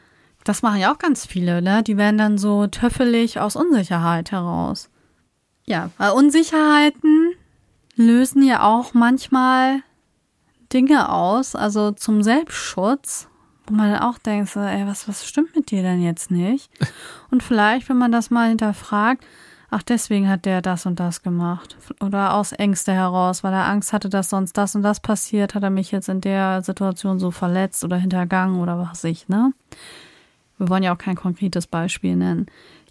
das machen ja auch ganz viele, ne? Die werden dann so töffelig aus Unsicherheit heraus. Ja, weil Unsicherheiten lösen ja auch manchmal Dinge aus, also zum Selbstschutz, wo man dann auch denkt, so, ey, was, was stimmt mit dir denn jetzt nicht? Und vielleicht, wenn man das mal hinterfragt, ach, deswegen hat der das und das gemacht. Oder aus Ängste heraus, weil er Angst hatte, dass sonst das und das passiert, hat er mich jetzt in der Situation so verletzt oder hintergangen oder was ich, ne? Wir wollen ja auch kein konkretes Beispiel nennen.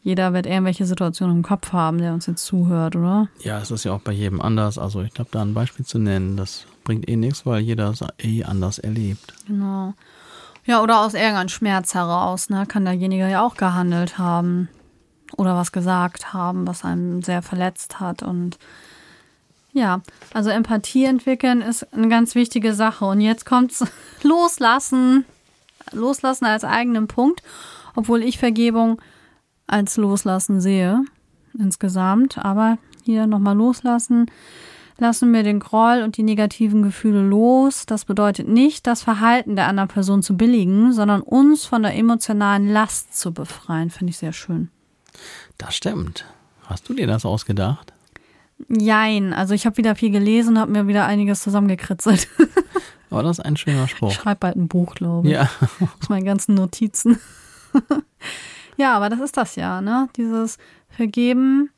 Jeder wird irgendwelche Situationen im Kopf haben, der uns jetzt zuhört, oder? Ja, es ist ja auch bei jedem anders. Also ich glaube, da ein Beispiel zu nennen, das bringt eh nichts, weil jeder es eh anders erlebt. Genau. Ja, oder aus irgendeinem Schmerz heraus, ne, kann derjenige ja auch gehandelt haben oder was gesagt haben, was einen sehr verletzt hat. Und ja, also Empathie entwickeln ist eine ganz wichtige Sache. Und jetzt kommt's loslassen. Loslassen als eigenen Punkt, obwohl ich Vergebung als Loslassen sehe insgesamt. Aber hier nochmal loslassen. Lassen wir den Groll und die negativen Gefühle los. Das bedeutet nicht, das Verhalten der anderen Person zu billigen, sondern uns von der emotionalen Last zu befreien. Finde ich sehr schön. Das stimmt. Hast du dir das ausgedacht? Jein, also ich habe wieder viel gelesen und habe mir wieder einiges zusammengekritzelt. Aber das ist ein schöner Spruch. Ich schreibe bald ein Buch, glaube ich. Ja. Aus meinen ganzen Notizen. ja, aber das ist das ja, ne? Dieses Vergeben.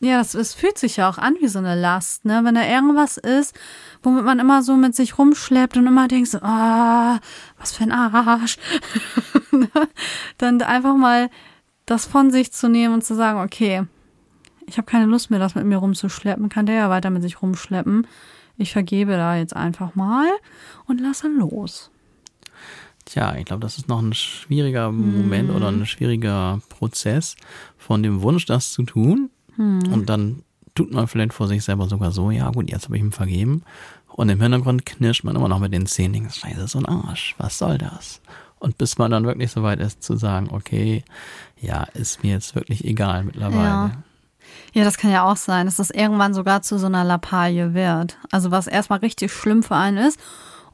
Ja, es, es fühlt sich ja auch an wie so eine Last, ne? Wenn da irgendwas ist, womit man immer so mit sich rumschleppt und immer denkt, so, ah, was für ein Arsch. Dann einfach mal das von sich zu nehmen und zu sagen, okay, ich habe keine Lust mehr, das mit mir rumzuschleppen, kann der ja weiter mit sich rumschleppen. Ich vergebe da jetzt einfach mal und lasse los. Tja, ich glaube, das ist noch ein schwieriger Moment oder ein schwieriger Prozess von dem Wunsch, das zu tun. Und dann tut man vielleicht vor sich selber sogar so, ja gut, jetzt habe ich ihm vergeben. Und im Hintergrund knirscht man immer noch mit den Zähnen, denkt, scheiße, so ein Arsch, was soll das? Und bis man dann wirklich so weit ist zu sagen, okay, ja, ist mir jetzt wirklich egal mittlerweile. Ja. Ja, das kann ja auch sein, dass das irgendwann sogar zu so einer Lappalie wird. Also was erstmal richtig schlimm für einen ist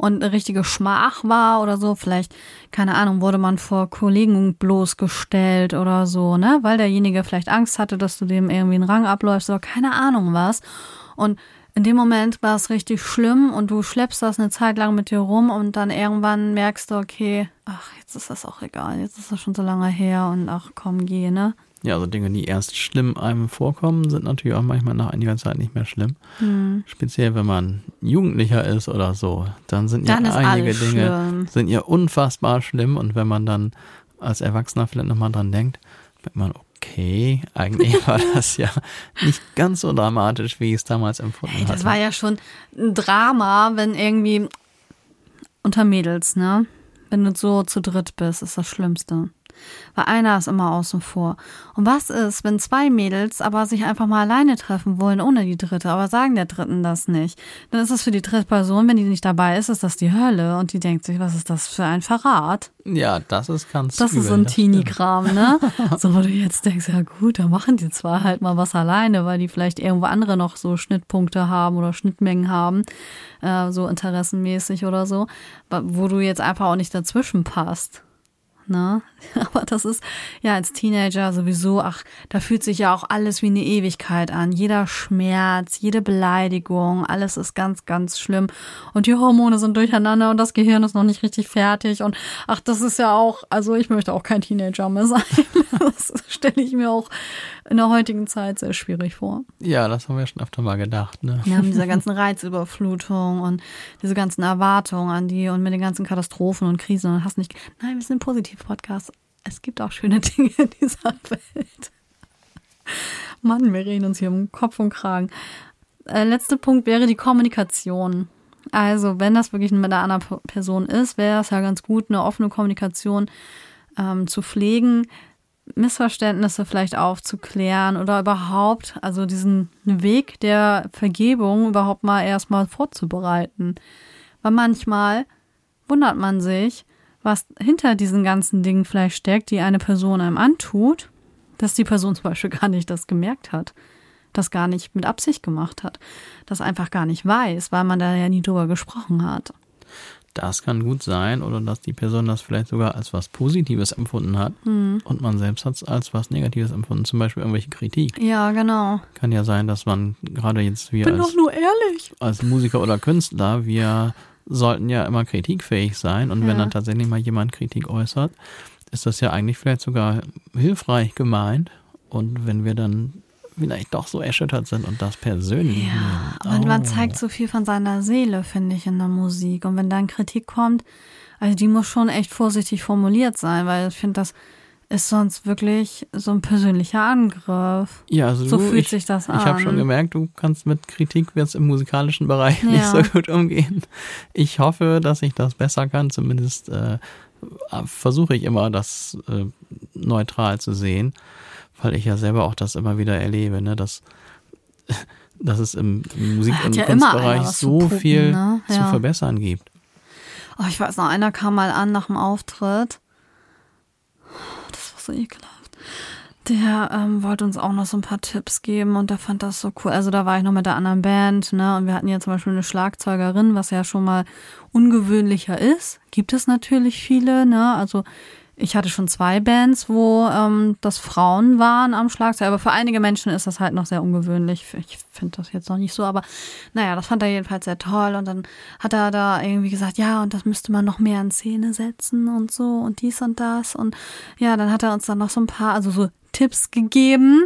und eine richtige Schmach war oder so. Vielleicht, keine Ahnung, wurde man vor Kollegen bloßgestellt oder so, ne? Weil derjenige vielleicht Angst hatte, dass du dem irgendwie einen Rang abläufst oder keine Ahnung was. Und in dem Moment war es richtig schlimm und du schleppst das eine Zeit lang mit dir rum und dann irgendwann merkst du, okay, ach, jetzt ist das auch egal, jetzt ist das schon so lange her und ach komm, geh, ne? Ja, also Dinge, die erst schlimm einem vorkommen, sind natürlich auch manchmal nach einiger Zeit nicht mehr schlimm. Hm. Speziell, wenn man Jugendlicher ist oder so, dann sind Dann ja einige Dinge schlimm. sind ja unfassbar schlimm und wenn man dann als Erwachsener vielleicht nochmal dran denkt, merkt man, okay, eigentlich war das ja nicht ganz so dramatisch, wie ich es damals empfunden Hey, das hatte. war ja schon ein Drama, wenn irgendwie unter Mädels, ne? Wenn du so zu dritt bist, ist das Schlimmste. Weil einer ist immer außen vor. Und was ist, wenn zwei Mädels aber sich einfach mal alleine treffen wollen, ohne die dritte, aber sagen der dritten das nicht? Dann ist das für die dritte Person, wenn die nicht dabei ist, ist das die Hölle. Und die denkt sich, was ist das für ein Verrat? ja, das ist ganz Das ist übel, so ein. Teenie-Kram, ne? So, wo du jetzt denkst, ja gut, da machen die zwei halt mal was alleine, weil die vielleicht irgendwo andere noch so Schnittpunkte haben oder Schnittmengen haben, äh, so interessenmäßig oder so, wo du jetzt einfach auch nicht dazwischen passt. Ne? Aber das ist ja als Teenager sowieso, ach, da fühlt sich ja auch alles wie eine Ewigkeit an. Jeder Schmerz, jede Beleidigung, alles ist ganz, ganz schlimm. Und die Hormone sind durcheinander und das Gehirn ist noch nicht richtig fertig. Und ach, das ist ja auch, also ich möchte auch kein Teenager mehr sein. Das stelle ich mir auch in der heutigen Zeit sehr schwierig vor. Ja, das haben wir schon öfter mal gedacht, ne? Wir haben diese ganzen Reizüberflutung und diese ganzen Erwartungen an die und mit den ganzen Katastrophen und Krisen und hast nicht. Nein, wir sind ein Positiv-Podcast. Es gibt auch schöne Dinge in dieser Welt. Mann, wir reden uns hier um Kopf und Kragen. Äh, letzter Punkt wäre die Kommunikation. Also, wenn das wirklich mit einer anderen Person ist, wäre es ja ganz gut, eine offene Kommunikation ähm, zu pflegen, Missverständnisse vielleicht aufzuklären oder überhaupt, also diesen Weg der Vergebung überhaupt mal erstmal vorzubereiten. Weil manchmal wundert man sich, was hinter diesen ganzen Dingen vielleicht steckt, die eine Person einem antut, dass die Person zum Beispiel gar nicht das gemerkt hat, das gar nicht mit Absicht gemacht hat, das einfach gar nicht weiß, weil man da ja nie drüber gesprochen hat. Das kann gut sein oder dass die Person das vielleicht sogar als was Positives empfunden hat Hm. und man selbst hat es als was Negatives empfunden, zum Beispiel irgendwelche Kritik. Ja, genau. Kann ja sein, dass man gerade jetzt wir Bin als, doch nur ehrlich. als Musiker oder Künstler, wir sollten ja immer kritikfähig sein und wenn Ja. dann tatsächlich mal jemand Kritik äußert, ist das ja eigentlich vielleicht sogar hilfreich gemeint und wenn wir dann vielleicht doch so erschüttert sind und das persönlich Ja, nehmen. und man Oh. zeigt so viel von seiner Seele, finde ich, in der Musik. Und wenn dann Kritik kommt, also die muss schon echt vorsichtig formuliert sein, weil ich finde, das ist sonst wirklich so ein persönlicher Angriff. Ja, also So du, fühlt ich, sich das Ich habe schon an. gemerkt, du kannst mit Kritik jetzt im musikalischen Bereich nicht Ja. so gut umgehen. Ich hoffe, dass ich das besser kann. Zumindest äh, versuche ich immer, das äh, neutral zu sehen, weil ich ja selber auch das immer wieder erlebe, ne, dass, dass es im Musik- und ja Kunstbereich zu so puppen, viel ne? zu Ja. verbessern gibt. Oh, ich weiß noch, einer kam mal an nach dem Auftritt. So ekelhaft. Der ähm, wollte uns auch noch so ein paar Tipps geben und der fand das so cool. Also da war ich noch mit der anderen Band, ne? Und wir hatten ja zum Beispiel eine Schlagzeugerin, was ja schon mal ungewöhnlicher ist. Gibt es natürlich viele, ne? Also ich hatte schon zwei Bands, wo ähm, das Frauen waren am Schlagzeug, aber für einige Menschen ist das halt noch sehr ungewöhnlich. Ich finde das jetzt noch nicht so, aber naja, das fand er jedenfalls sehr toll und dann hat er da irgendwie gesagt, ja, und das müsste man noch mehr in Szene setzen und so und dies und das und ja, dann hat er uns dann noch so ein paar, also so Tipps gegeben,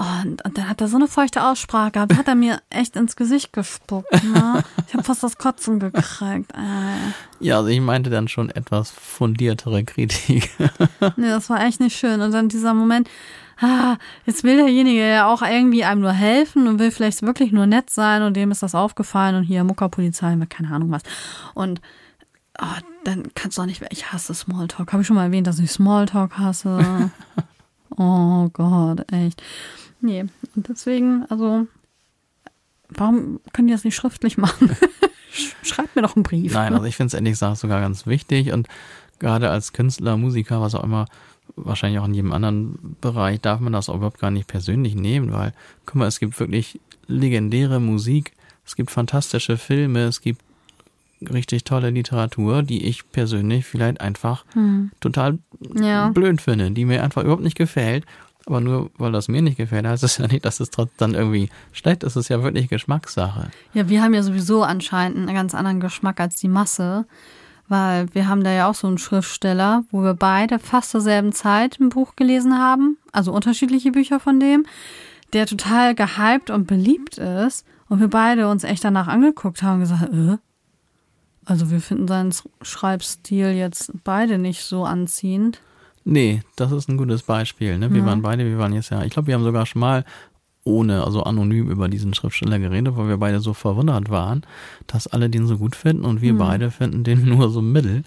und, und dann hat er so eine feuchte Aussprache gehabt, hat er mir echt ins Gesicht gespuckt. Ne? Ich habe fast das Kotzen gekriegt. Ey. Ja, also ich meinte dann schon etwas fundiertere Kritik. nee, das war echt nicht schön. Und dann dieser Moment, ah, jetzt will derjenige ja auch irgendwie einem nur helfen und will vielleicht wirklich nur nett sein und dem ist das aufgefallen und hier Muckerpolizei, keine Ahnung was. Und oh, dann kannst du auch nicht mehr, ich hasse Smalltalk. Habe ich schon mal erwähnt, dass ich Smalltalk hasse? oh Gott, echt. Nee, und deswegen, also, warum können die das nicht schriftlich machen? Schreibt mir doch einen Brief. Nein, also ich finde es ehrlich gesagt sogar ganz wichtig und gerade als Künstler, Musiker, was auch immer, wahrscheinlich auch in jedem anderen Bereich, darf man das auch überhaupt gar nicht persönlich nehmen, weil, guck mal, es gibt wirklich legendäre Musik, es gibt fantastische Filme, es gibt richtig tolle Literatur, die ich persönlich vielleicht einfach hm. total ja. blöd finde, die mir einfach überhaupt nicht gefällt. Aber nur weil das mir nicht gefällt, heißt es ja nicht, dass es dann irgendwie schlecht ist. Es ist ja wirklich Geschmackssache. Ja, wir haben ja sowieso anscheinend einen ganz anderen Geschmack als die Masse, weil wir haben da ja auch so einen Schriftsteller, wo wir beide fast zur selben Zeit ein Buch gelesen haben, also unterschiedliche Bücher von dem, der total gehypt und beliebt ist und wir beide uns echt danach angeguckt haben und gesagt, äh, also wir finden seinen Schreibstil jetzt beide nicht so anziehend. Nee, das ist ein gutes Beispiel. Ne? Wir ja. waren beide, wir waren jetzt ja, ich glaube, wir haben sogar schon mal ohne, also anonym über diesen Schriftsteller geredet, weil wir beide so verwundert waren, dass alle den so gut finden und wir mhm. beide finden den nur so mittel.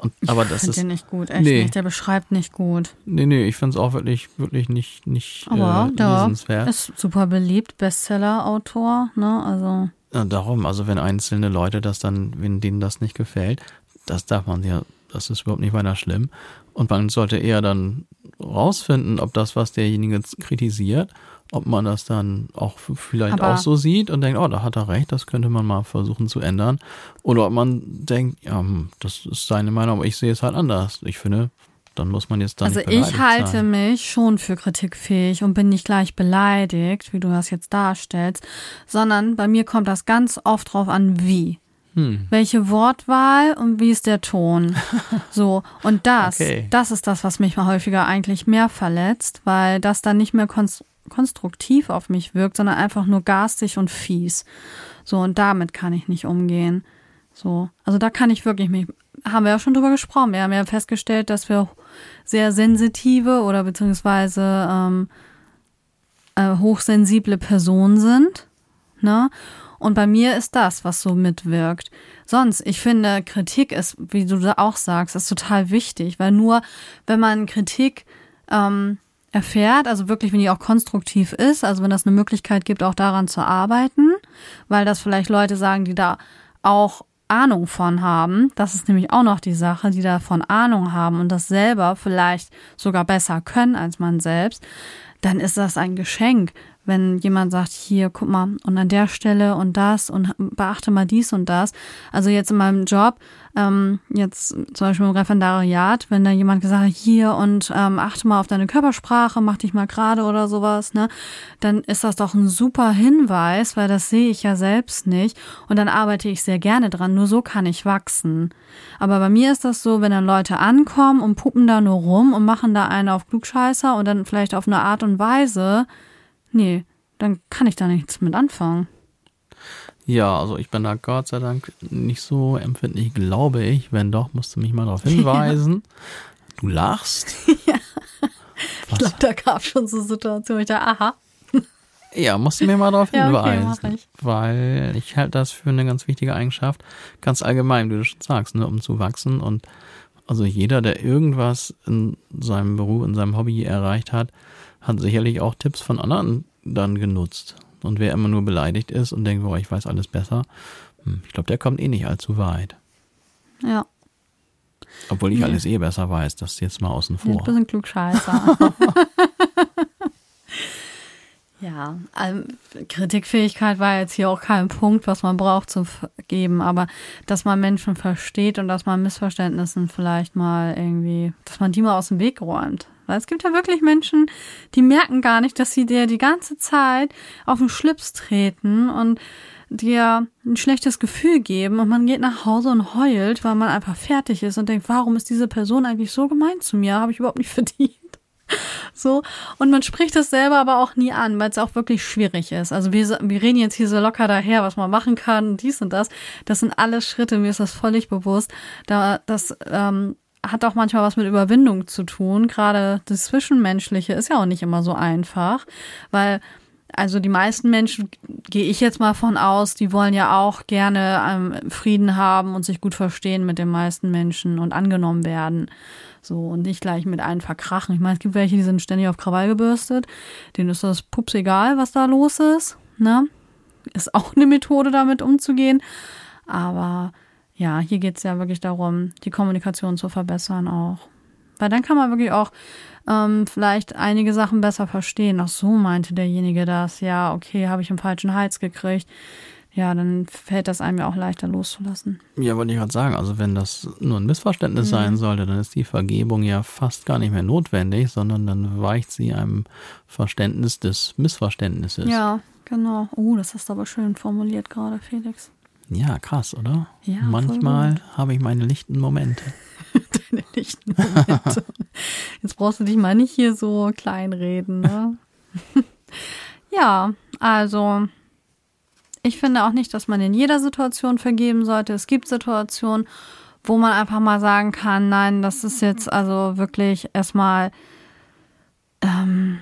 Und, aber ich das ist den nicht gut, echt nee. nicht. Der beschreibt nicht gut. Nee, nee, ich finde es auch wirklich, wirklich nicht, nicht aber äh, lesenswert. Ist super beliebt, Bestseller-Autor, ne? Also. Ja, darum, also wenn einzelne Leute das dann, wenn denen das nicht gefällt, das darf man ja, das ist überhaupt nicht weiter schlimm. Und man sollte eher dann rausfinden, ob das, was derjenige kritisiert, ob man das dann auch vielleicht Aber auch so sieht und denkt, oh, da hat er recht, das könnte man mal versuchen zu ändern. Oder ob man denkt, ja, hm, das ist seine Meinung, aber ich sehe es halt anders. Ich finde, dann muss man jetzt dann. Also ich halte sein. mich schon für kritikfähig und bin nicht gleich beleidigt, wie du das jetzt darstellst, sondern bei mir kommt das ganz oft drauf an, wie. Hm. Welche Wortwahl und wie ist der Ton? So. Und das, okay. das ist das, was mich mal häufiger eigentlich mehr verletzt, weil das dann nicht mehr konstruktiv auf mich wirkt, sondern einfach nur garstig und fies. So. Und damit kann ich nicht umgehen. So. Also da kann ich wirklich mich, haben wir ja schon drüber gesprochen. Wir haben ja festgestellt, dass wir sehr sensitive oder beziehungsweise ähm, äh, hochsensible Personen sind. Ne? Und bei mir ist das, was so mitwirkt. Sonst, ich finde, Kritik ist, wie du auch sagst, ist total wichtig, weil nur wenn man Kritik ähm, erfährt, also wirklich, wenn die auch konstruktiv ist, also wenn das eine Möglichkeit gibt, auch daran zu arbeiten, weil das vielleicht Leute sagen, die da auch Ahnung von haben. Das ist nämlich auch noch die Sache, die davon Ahnung haben und das selber vielleicht sogar besser können als man selbst. Dann ist das ein Geschenk, wenn jemand sagt, hier, guck mal, und an der Stelle und das und beachte mal dies und das. Also jetzt in meinem Job, ähm, jetzt zum Beispiel im Referendariat, wenn da jemand gesagt hat, hier und ähm, achte mal auf deine Körpersprache, mach dich mal gerade oder sowas, ne, dann ist das doch ein super Hinweis, weil das sehe ich ja selbst nicht und dann arbeite ich sehr gerne dran. Nur so kann ich wachsen. Aber bei mir ist das so, wenn dann Leute ankommen und puppen da nur rum und machen da einen auf Klugscheißer und dann vielleicht auf eine Art und Weise, Nee, dann kann ich da nichts mit anfangen. Ja, also ich bin da Gott sei Dank nicht so empfindlich, glaube ich. Wenn doch, musst du mich mal darauf hinweisen. Du lachst. ja. Ich glaube, da gab es schon so Situationen, ich dachte, aha. Ja, musst du mir mal darauf hinweisen. Okay, ich. Weil ich halte das für eine ganz wichtige Eigenschaft. Ganz allgemein, wie du schon sagst, ne, um zu wachsen. Und also jeder, der irgendwas in seinem Beruf, in seinem Hobby erreicht hat, hat sicherlich auch Tipps von anderen dann genutzt. Und wer immer nur beleidigt ist und denkt, boah, ich weiß alles besser, hm, ich glaube, der kommt eh nicht allzu weit. Ja. Obwohl ich nee. alles eh besser weiß, das jetzt mal außen vor. Ein bisschen klugscheißer. Ja, also Kritikfähigkeit war jetzt hier auch kein Punkt, was man braucht zu geben, aber dass man Menschen versteht und dass man Missverständnissen vielleicht mal irgendwie, dass man die mal aus dem Weg räumt. Weil es gibt ja wirklich Menschen, die merken gar nicht, dass sie dir die ganze Zeit auf den Schlips treten und dir ein schlechtes Gefühl geben und man geht nach Hause und heult, weil man einfach fertig ist und denkt, warum ist diese Person eigentlich so gemein zu mir? Habe ich überhaupt nicht verdient. So. Und man spricht das selber aber auch nie an, weil es auch wirklich schwierig ist. Also wir, wir reden jetzt hier so locker daher, was man machen kann, dies und das. Das sind alles Schritte, mir ist das völlig bewusst. Da, das, ähm, hat auch manchmal was mit Überwindung zu tun. Gerade das Zwischenmenschliche ist ja auch nicht immer so einfach, weil also die meisten Menschen, gehe ich jetzt mal von aus, die wollen ja auch gerne ähm, Frieden haben und sich gut verstehen mit den meisten Menschen und angenommen werden. So, und nicht gleich mit allen verkrachen. Ich meine, es gibt welche, die sind ständig auf Krawall gebürstet. Denen ist das pups egal, was da los ist. Ne? Ist auch eine Methode, damit umzugehen. Aber ja, hier geht es ja wirklich darum, die Kommunikation zu verbessern auch. Weil dann kann man wirklich auch ähm, vielleicht einige Sachen besser verstehen. Ach so meinte derjenige das. Ja, okay, habe ich im falschen Hals gekriegt ja, dann fällt das einem ja auch leichter loszulassen. Ja, wollte ich gerade sagen, also wenn das nur ein Missverständnis mhm. sein sollte, dann ist die Vergebung ja fast gar nicht mehr notwendig, sondern dann weicht sie einem Verständnis des Missverständnisses. Ja, genau. Oh, das hast du aber schön formuliert gerade, Felix. Ja, krass, oder? Ja, Manchmal habe ich meine lichten Momente. Deine lichten Momente. Jetzt brauchst du dich mal nicht hier so kleinreden, ne? ja, also ich finde auch nicht, dass man in jeder Situation vergeben sollte. Es gibt Situationen, wo man einfach mal sagen kann, nein, das ist jetzt also wirklich erstmal ähm,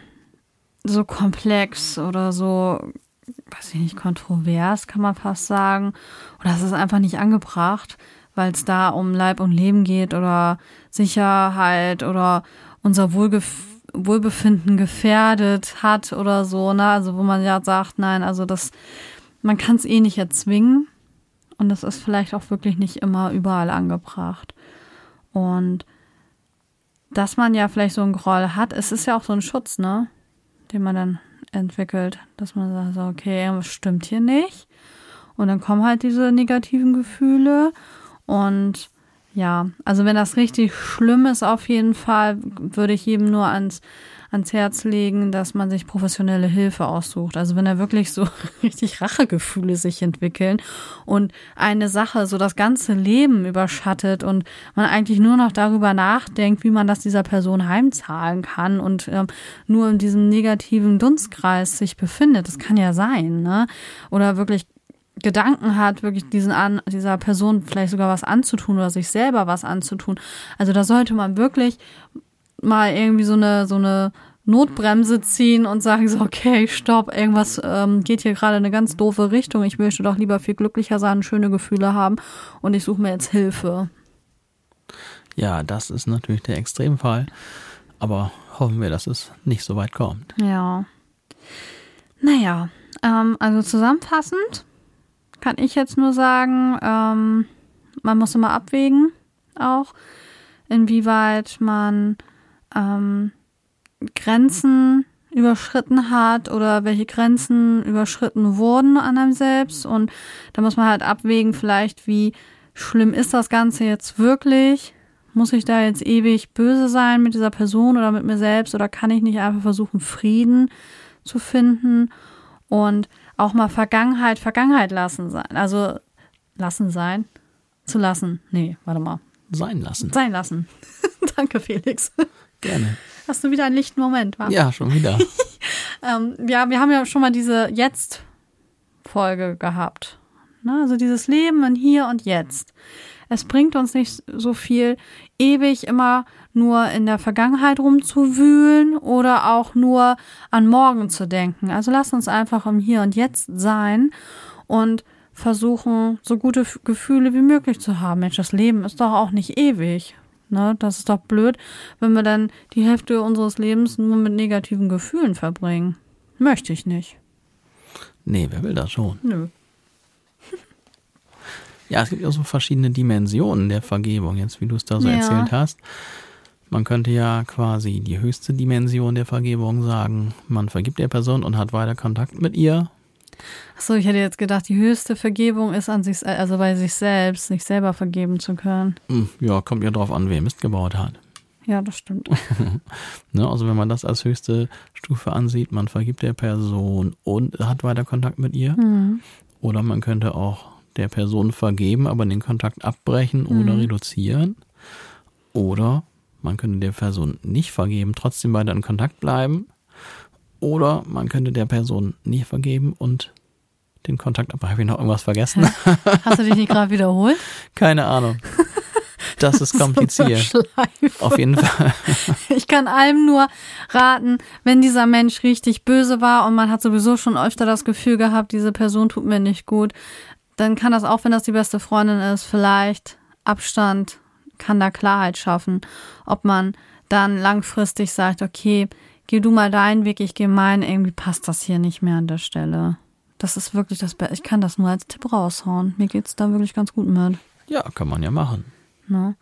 so komplex oder so, weiß ich nicht, kontrovers, kann man fast sagen. Oder es ist einfach nicht angebracht, weil es da um Leib und Leben geht oder Sicherheit oder unser Wohlgef Wohlbefinden gefährdet hat oder so, ne? Also wo man ja sagt, nein, also das man kann es eh nicht erzwingen und das ist vielleicht auch wirklich nicht immer überall angebracht. Und dass man ja vielleicht so einen Groll hat, es ist ja auch so ein Schutz, ne? Den man dann entwickelt, dass man sagt, so, okay, irgendwas stimmt hier nicht. Und dann kommen halt diese negativen Gefühle. Und ja, also wenn das richtig schlimm ist, auf jeden Fall, würde ich jedem nur ans ans Herz legen, dass man sich professionelle Hilfe aussucht. Also wenn da wirklich so richtig Rachegefühle sich entwickeln und eine Sache so das ganze Leben überschattet und man eigentlich nur noch darüber nachdenkt, wie man das dieser Person heimzahlen kann und ähm, nur in diesem negativen Dunstkreis sich befindet. Das kann ja sein, ne? Oder wirklich Gedanken hat, wirklich diesen an, dieser Person vielleicht sogar was anzutun oder sich selber was anzutun. Also da sollte man wirklich mal irgendwie so eine, so eine Notbremse ziehen und sagen so, okay, stopp, irgendwas ähm, geht hier gerade in eine ganz doofe Richtung. Ich möchte doch lieber viel glücklicher sein, schöne Gefühle haben und ich suche mir jetzt Hilfe. Ja, das ist natürlich der Extremfall. Aber hoffen wir, dass es nicht so weit kommt. Ja. Naja, ähm, also zusammenfassend kann ich jetzt nur sagen, ähm, man muss immer abwägen, auch inwieweit man ähm, Grenzen überschritten hat oder welche Grenzen überschritten wurden an einem selbst. Und da muss man halt abwägen, vielleicht, wie schlimm ist das Ganze jetzt wirklich? Muss ich da jetzt ewig böse sein mit dieser Person oder mit mir selbst? Oder kann ich nicht einfach versuchen, Frieden zu finden? Und auch mal Vergangenheit, Vergangenheit lassen sein. Also lassen sein. Zu lassen. Nee, warte mal. Sein lassen. Sein lassen. Danke, Felix. Gerne. Hast du wieder einen lichten Moment, wa? Ja, schon wieder. ähm, ja, wir haben ja schon mal diese Jetzt-Folge gehabt. Ne? Also dieses Leben in Hier und Jetzt. Es bringt uns nicht so viel, ewig immer nur in der Vergangenheit rumzuwühlen oder auch nur an morgen zu denken. Also lass uns einfach im Hier und Jetzt sein und versuchen, so gute Gefühle wie möglich zu haben. Mensch, das Leben ist doch auch nicht ewig. Ne? Das ist doch blöd, wenn wir dann die Hälfte unseres Lebens nur mit negativen Gefühlen verbringen. Möchte ich nicht. Nee, wer will das schon? Nö. ja, es gibt ja so verschiedene Dimensionen der Vergebung, jetzt wie du es da so ja. erzählt hast. Man könnte ja quasi die höchste Dimension der Vergebung sagen, man vergibt der Person und hat weiter Kontakt mit ihr. Achso, ich hätte jetzt gedacht, die höchste Vergebung ist an sich, also bei sich selbst, sich selber vergeben zu können. Hm, Ja, kommt ja drauf an, wer Mist gebaut hat. Ja, das stimmt. Ne, also wenn man das als höchste Stufe ansieht, man vergibt der Person und hat weiter Kontakt mit ihr. Hm. Oder man könnte auch der Person vergeben, aber den Kontakt abbrechen oder reduzieren. Oder man könnte der Person nicht vergeben, trotzdem weiter in Kontakt bleiben. Oder man könnte der Person nicht vergeben und den Kontakt abbrechen. Habe ich noch irgendwas vergessen? Hast du dich nicht gerade wiederholt? Keine Ahnung. Das ist kompliziert. Schleife. Auf jeden Fall. Ich kann allem nur raten, wenn dieser Mensch richtig böse war und man hat sowieso schon öfter das Gefühl gehabt, diese Person tut mir nicht gut, dann kann das auch, wenn das die beste Freundin ist, vielleicht Abstand kann da Klarheit schaffen, ob man dann langfristig sagt, okay, geh du mal deinen Weg, ich gehe meinen, irgendwie passt das hier nicht mehr an der Stelle. Das ist wirklich das Beste. Ich kann das nur als Tipp raushauen. Mir geht's da wirklich ganz gut mit. Ja, kann man ja machen. Ne?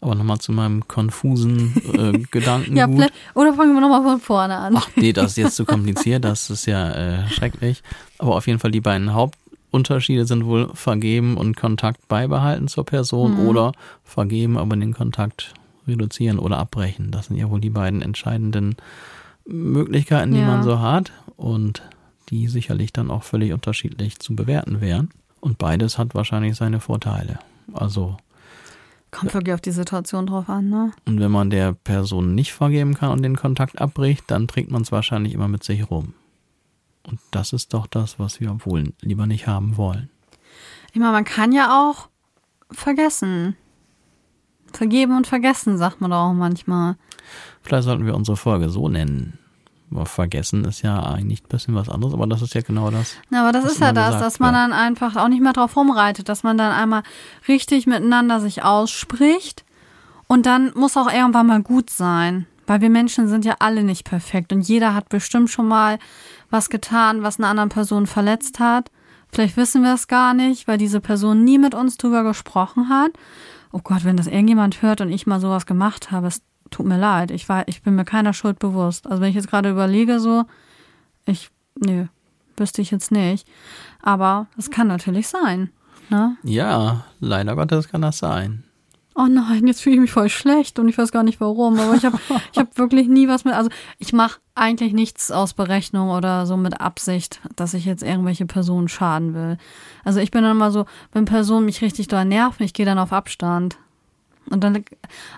Aber nochmal zu meinem konfusen äh, Gedankengut. Ja, oder fangen wir nochmal von vorne an. Ach nee, das ist jetzt zu kompliziert, das ist ja äh, schrecklich. Aber auf jeden Fall die beiden Hauptunterschiede sind wohl vergeben und Kontakt beibehalten zur Person Mhm. oder vergeben, aber den Kontakt reduzieren oder abbrechen. Das sind ja wohl die beiden entscheidenden Möglichkeiten, die Ja. man so hat und die sicherlich dann auch völlig unterschiedlich zu bewerten wären. Und beides hat wahrscheinlich seine Vorteile. Also Kommt wirklich auf die Situation drauf an, ne? Und wenn man der Person nicht vergeben kann und den Kontakt abbricht, dann trägt man es wahrscheinlich immer mit sich rum. Und das ist doch das, was wir wohl lieber nicht haben wollen. Ich meine, man kann ja auch vergessen. Vergeben und vergessen, sagt man doch auch manchmal. Vielleicht sollten wir unsere Folge so nennen. Aber vergessen ist ja eigentlich ein bisschen was anderes, aber das ist ja genau das. Na, aber das ist ja das, dass man dann einfach auch nicht mehr drauf rumreitet, dass man dann einmal richtig miteinander sich ausspricht und dann muss auch irgendwann mal gut sein. Weil wir Menschen sind ja alle nicht perfekt und jeder hat bestimmt schon mal was getan, was eine andere Person verletzt hat. Vielleicht wissen wir es gar nicht, weil diese Person nie mit uns drüber gesprochen hat. Oh Gott, wenn das irgendjemand hört und ich mal sowas gemacht habe, es tut mir leid. Ich war, ich bin mir keiner Schuld bewusst. Also wenn ich jetzt gerade überlege, so, ich, nö, wüsste ich jetzt nicht. Aber es kann natürlich sein. Ne? Ja, leider Gottes kann das sein. Oh nein, jetzt fühle ich mich voll schlecht und ich weiß gar nicht warum. Aber ich habe ich hab wirklich nie was mit. Also ich mache eigentlich nichts aus Berechnung oder so mit Absicht, dass ich jetzt irgendwelche Personen schaden will. Also ich bin dann immer so, wenn Personen mich richtig doll nerven, ich gehe dann auf Abstand. Und dann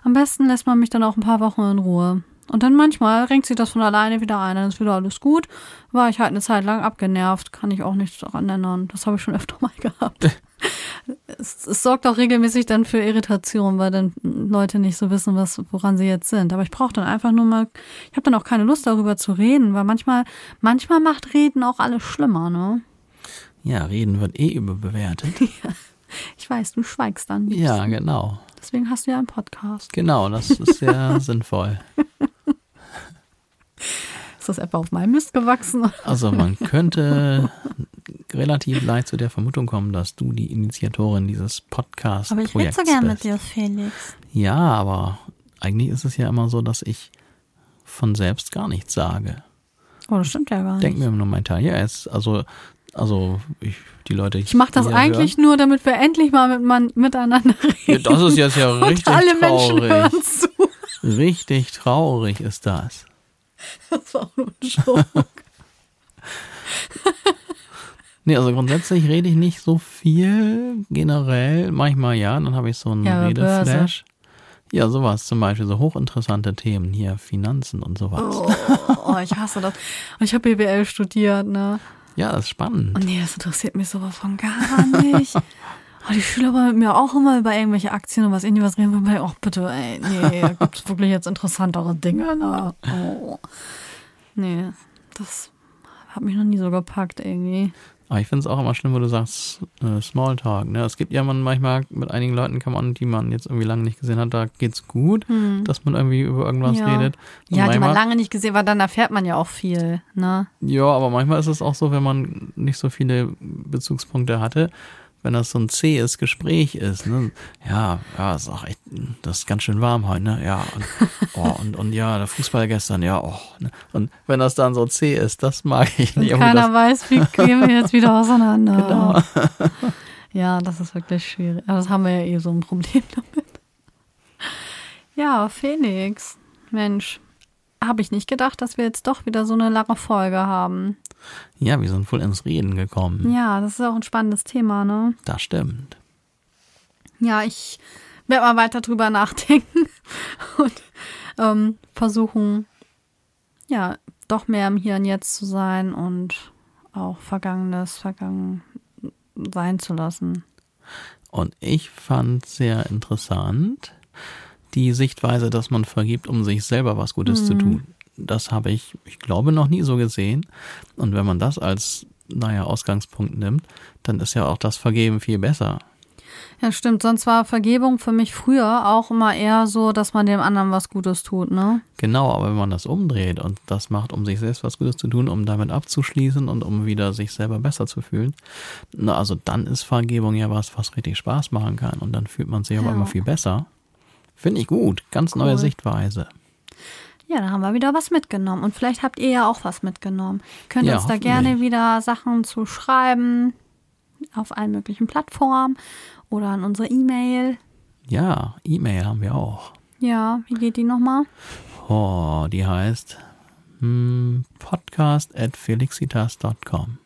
am besten lässt man mich dann auch ein paar Wochen in Ruhe. Und dann manchmal renkt sich das von alleine wieder ein, dann ist wieder alles gut. War ich halt eine Zeit lang abgenervt, kann ich auch nichts daran ändern. Das habe ich schon öfter mal gehabt. es, es sorgt auch regelmäßig dann für Irritation, weil dann Leute nicht so wissen, was, woran sie jetzt sind. Aber ich brauche dann einfach nur mal, ich habe dann auch keine Lust darüber zu reden, weil manchmal, manchmal macht Reden auch alles schlimmer, ne? Ja, reden wird eh überbewertet. Ich weiß, du schweigst dann. Ja, genau. Deswegen hast du ja einen Podcast. Genau, das ist sehr sinnvoll. Ist das etwa auf meinem Mist gewachsen? Also man könnte relativ leicht zu der Vermutung kommen, dass du die Initiatorin dieses Podcasts Aber ich rede so gern mit bist. dir, Felix. Ja, aber eigentlich ist es ja immer so, dass ich von selbst gar nichts sage. Oh, das stimmt ja gar nicht. Denk mir nur mein Teil. Ja, es, also, also ich, die Leute. ich mache das eigentlich nur, damit wir endlich mal mit man, miteinander reden. Hören. Ja, das ist jetzt ja richtig Und alle Menschen traurig. hören zu. Richtig traurig ist das. Das war nur ein Joke. Nee, also grundsätzlich rede ich nicht so viel, generell. Manchmal ja, dann habe ich so einen Ja, Redeflash. Ja, sowas zum Beispiel, so hochinteressante Themen hier, Finanzen und sowas. Oh, oh, ich hasse das. Und ich habe BWL studiert, ne? Ja, das ist spannend. Und nee, das interessiert mich sowas von gar nicht. Oh, die Schüler wollen mir auch immer über irgendwelche Aktien und was irgendwas reden. Wobei, oh bitte, ey, nee, da gibt's wirklich jetzt interessantere Dinge, ne? Oh. Nee, das hat mich noch nie so gepackt irgendwie. Aber ich finde es auch immer schlimm, wo du sagst, äh, Smalltalk. Ne? Es gibt ja man manchmal mit einigen Leuten kann man, die man jetzt irgendwie lange nicht gesehen hat, da geht's gut, dass man irgendwie über irgendwas Ja. redet. Und Ja, die man manchmal, lange nicht gesehen, weil dann erfährt man ja auch viel, ne? ja, aber manchmal ist es auch so, wenn man nicht so viele Bezugspunkte hatte, wenn das so ein zähes Gespräch ist, ne? Ja, ja, ist auch echt, das ist ganz schön warm heute, ne? Ja, und, oh, und, und ja, der Fußball gestern, ja, oh. Ne? Und wenn das dann so zäh ist, das mag ich nicht. Und keiner weiß, wie gehen wir jetzt wieder auseinander. Genau. Ja, das ist wirklich schwierig. Aber das haben wir ja eh so ein Problem damit. Ja, Felix. Mensch, habe ich nicht gedacht, dass wir jetzt doch wieder so eine lange Folge haben. Ja, wir sind voll ins Reden gekommen. Ja, das ist auch ein spannendes Thema, ne? Das stimmt. Ja, ich werde mal weiter drüber nachdenken und ähm, versuchen, ja, doch mehr im Hier und Jetzt zu sein und auch Vergangenes vergangen sein zu lassen. Und ich fand sehr interessant die Sichtweise, dass man vergibt, um sich selber was Gutes mhm. zu tun. Das habe ich, ich glaube, noch nie so gesehen. Und wenn man das als, naja, Ausgangspunkt nimmt, dann ist ja auch das Vergeben viel besser. Ja, stimmt. Sonst war Vergebung für mich früher auch immer eher so, dass man dem anderen was Gutes tut, ne? Genau, aber wenn man das umdreht und das macht, um sich selbst was Gutes zu tun, um damit abzuschließen und um wieder sich selber besser zu fühlen, na, also dann ist Vergebung ja was, was richtig Spaß machen kann und dann fühlt man sich ja. aber immer viel besser. Finde ich gut. Ganz cool. neue Sichtweise. Ja, da haben wir wieder was mitgenommen. Und vielleicht habt ihr ja auch was mitgenommen. Könnt ja, uns da gerne wieder Sachen zu schreiben auf allen möglichen Plattformen oder an unsere E-Mail. Ja, E-Mail haben wir auch. Ja, wie geht die nochmal? Oh, die heißt hm, podcast at felixitas.com.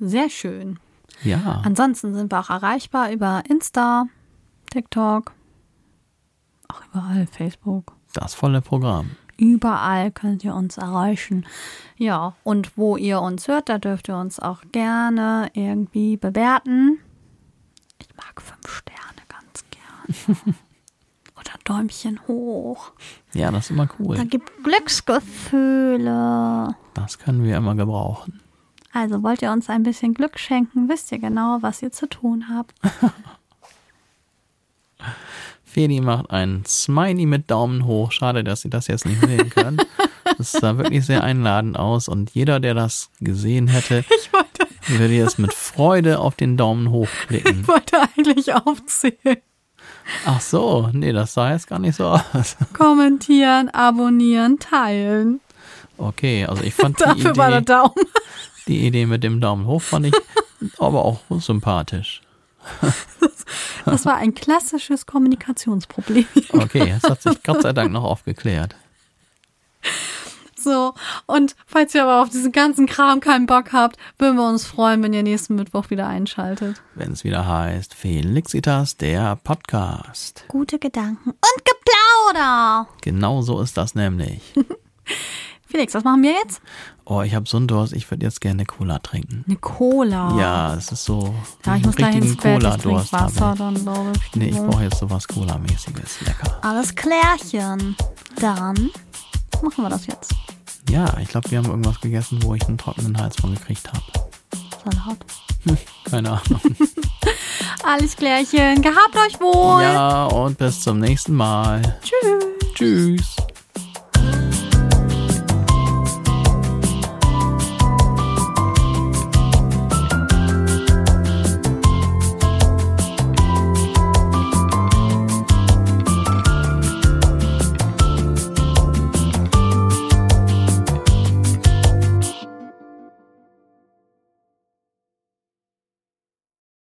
Sehr schön. Ja. Ansonsten sind wir auch erreichbar über Insta, TikTok, auch überall, Facebook. Das volle Programm. Überall könnt ihr uns erreichen. Ja, und wo ihr uns hört, da dürft ihr uns auch gerne irgendwie bewerten. Ich mag fünf Sterne ganz gern. Oder Däumchen hoch. Ja, das ist immer cool. Da gibt Glücksgefühle. Das können wir immer gebrauchen. Also wollt ihr uns ein bisschen Glück schenken, wisst ihr genau, was ihr zu tun habt. Feli macht ein Smiley mit Daumen hoch. Schade, dass Sie das jetzt nicht sehen können. Das sah wirklich sehr einladend aus und jeder, der das gesehen hätte, würde jetzt mit Freude auf den Daumen hoch klicken. Ich wollte eigentlich aufzählen. Ach so, nee, das sah jetzt gar nicht so aus. Kommentieren, abonnieren, teilen. Okay, also ich fand die Dafür Idee, war der Daumen. die Idee mit dem Daumen hoch fand ich aber auch sympathisch. Das war ein klassisches Kommunikationsproblem. Okay, es hat sich Gott sei Dank noch aufgeklärt. So, und falls ihr aber auf diesen ganzen Kram keinen Bock habt, würden wir uns freuen, wenn ihr nächsten Mittwoch wieder einschaltet. Wenn es wieder heißt Felixitas, der Podcast. Gute Gedanken und Geplauder. Genau so ist das nämlich. Felix, was machen wir jetzt? Oh, ich habe so einen Durst, ich würde jetzt gerne eine Cola trinken. Eine Cola? Ja, es ist so. Ja, ich muss gleich ins Cola-Durst Wasser dann, glaube ich. Nee, ich brauche jetzt sowas Cola-mäßiges. Lecker. Alles klärchen. Dann machen wir das jetzt. Ja, ich glaube, wir haben irgendwas gegessen, wo ich einen trockenen Hals von gekriegt habe. Salat. Hm, keine Ahnung. Alles klärchen. Gehabt euch wohl. Ja, und bis zum nächsten Mal. Tschüss. Tschüss.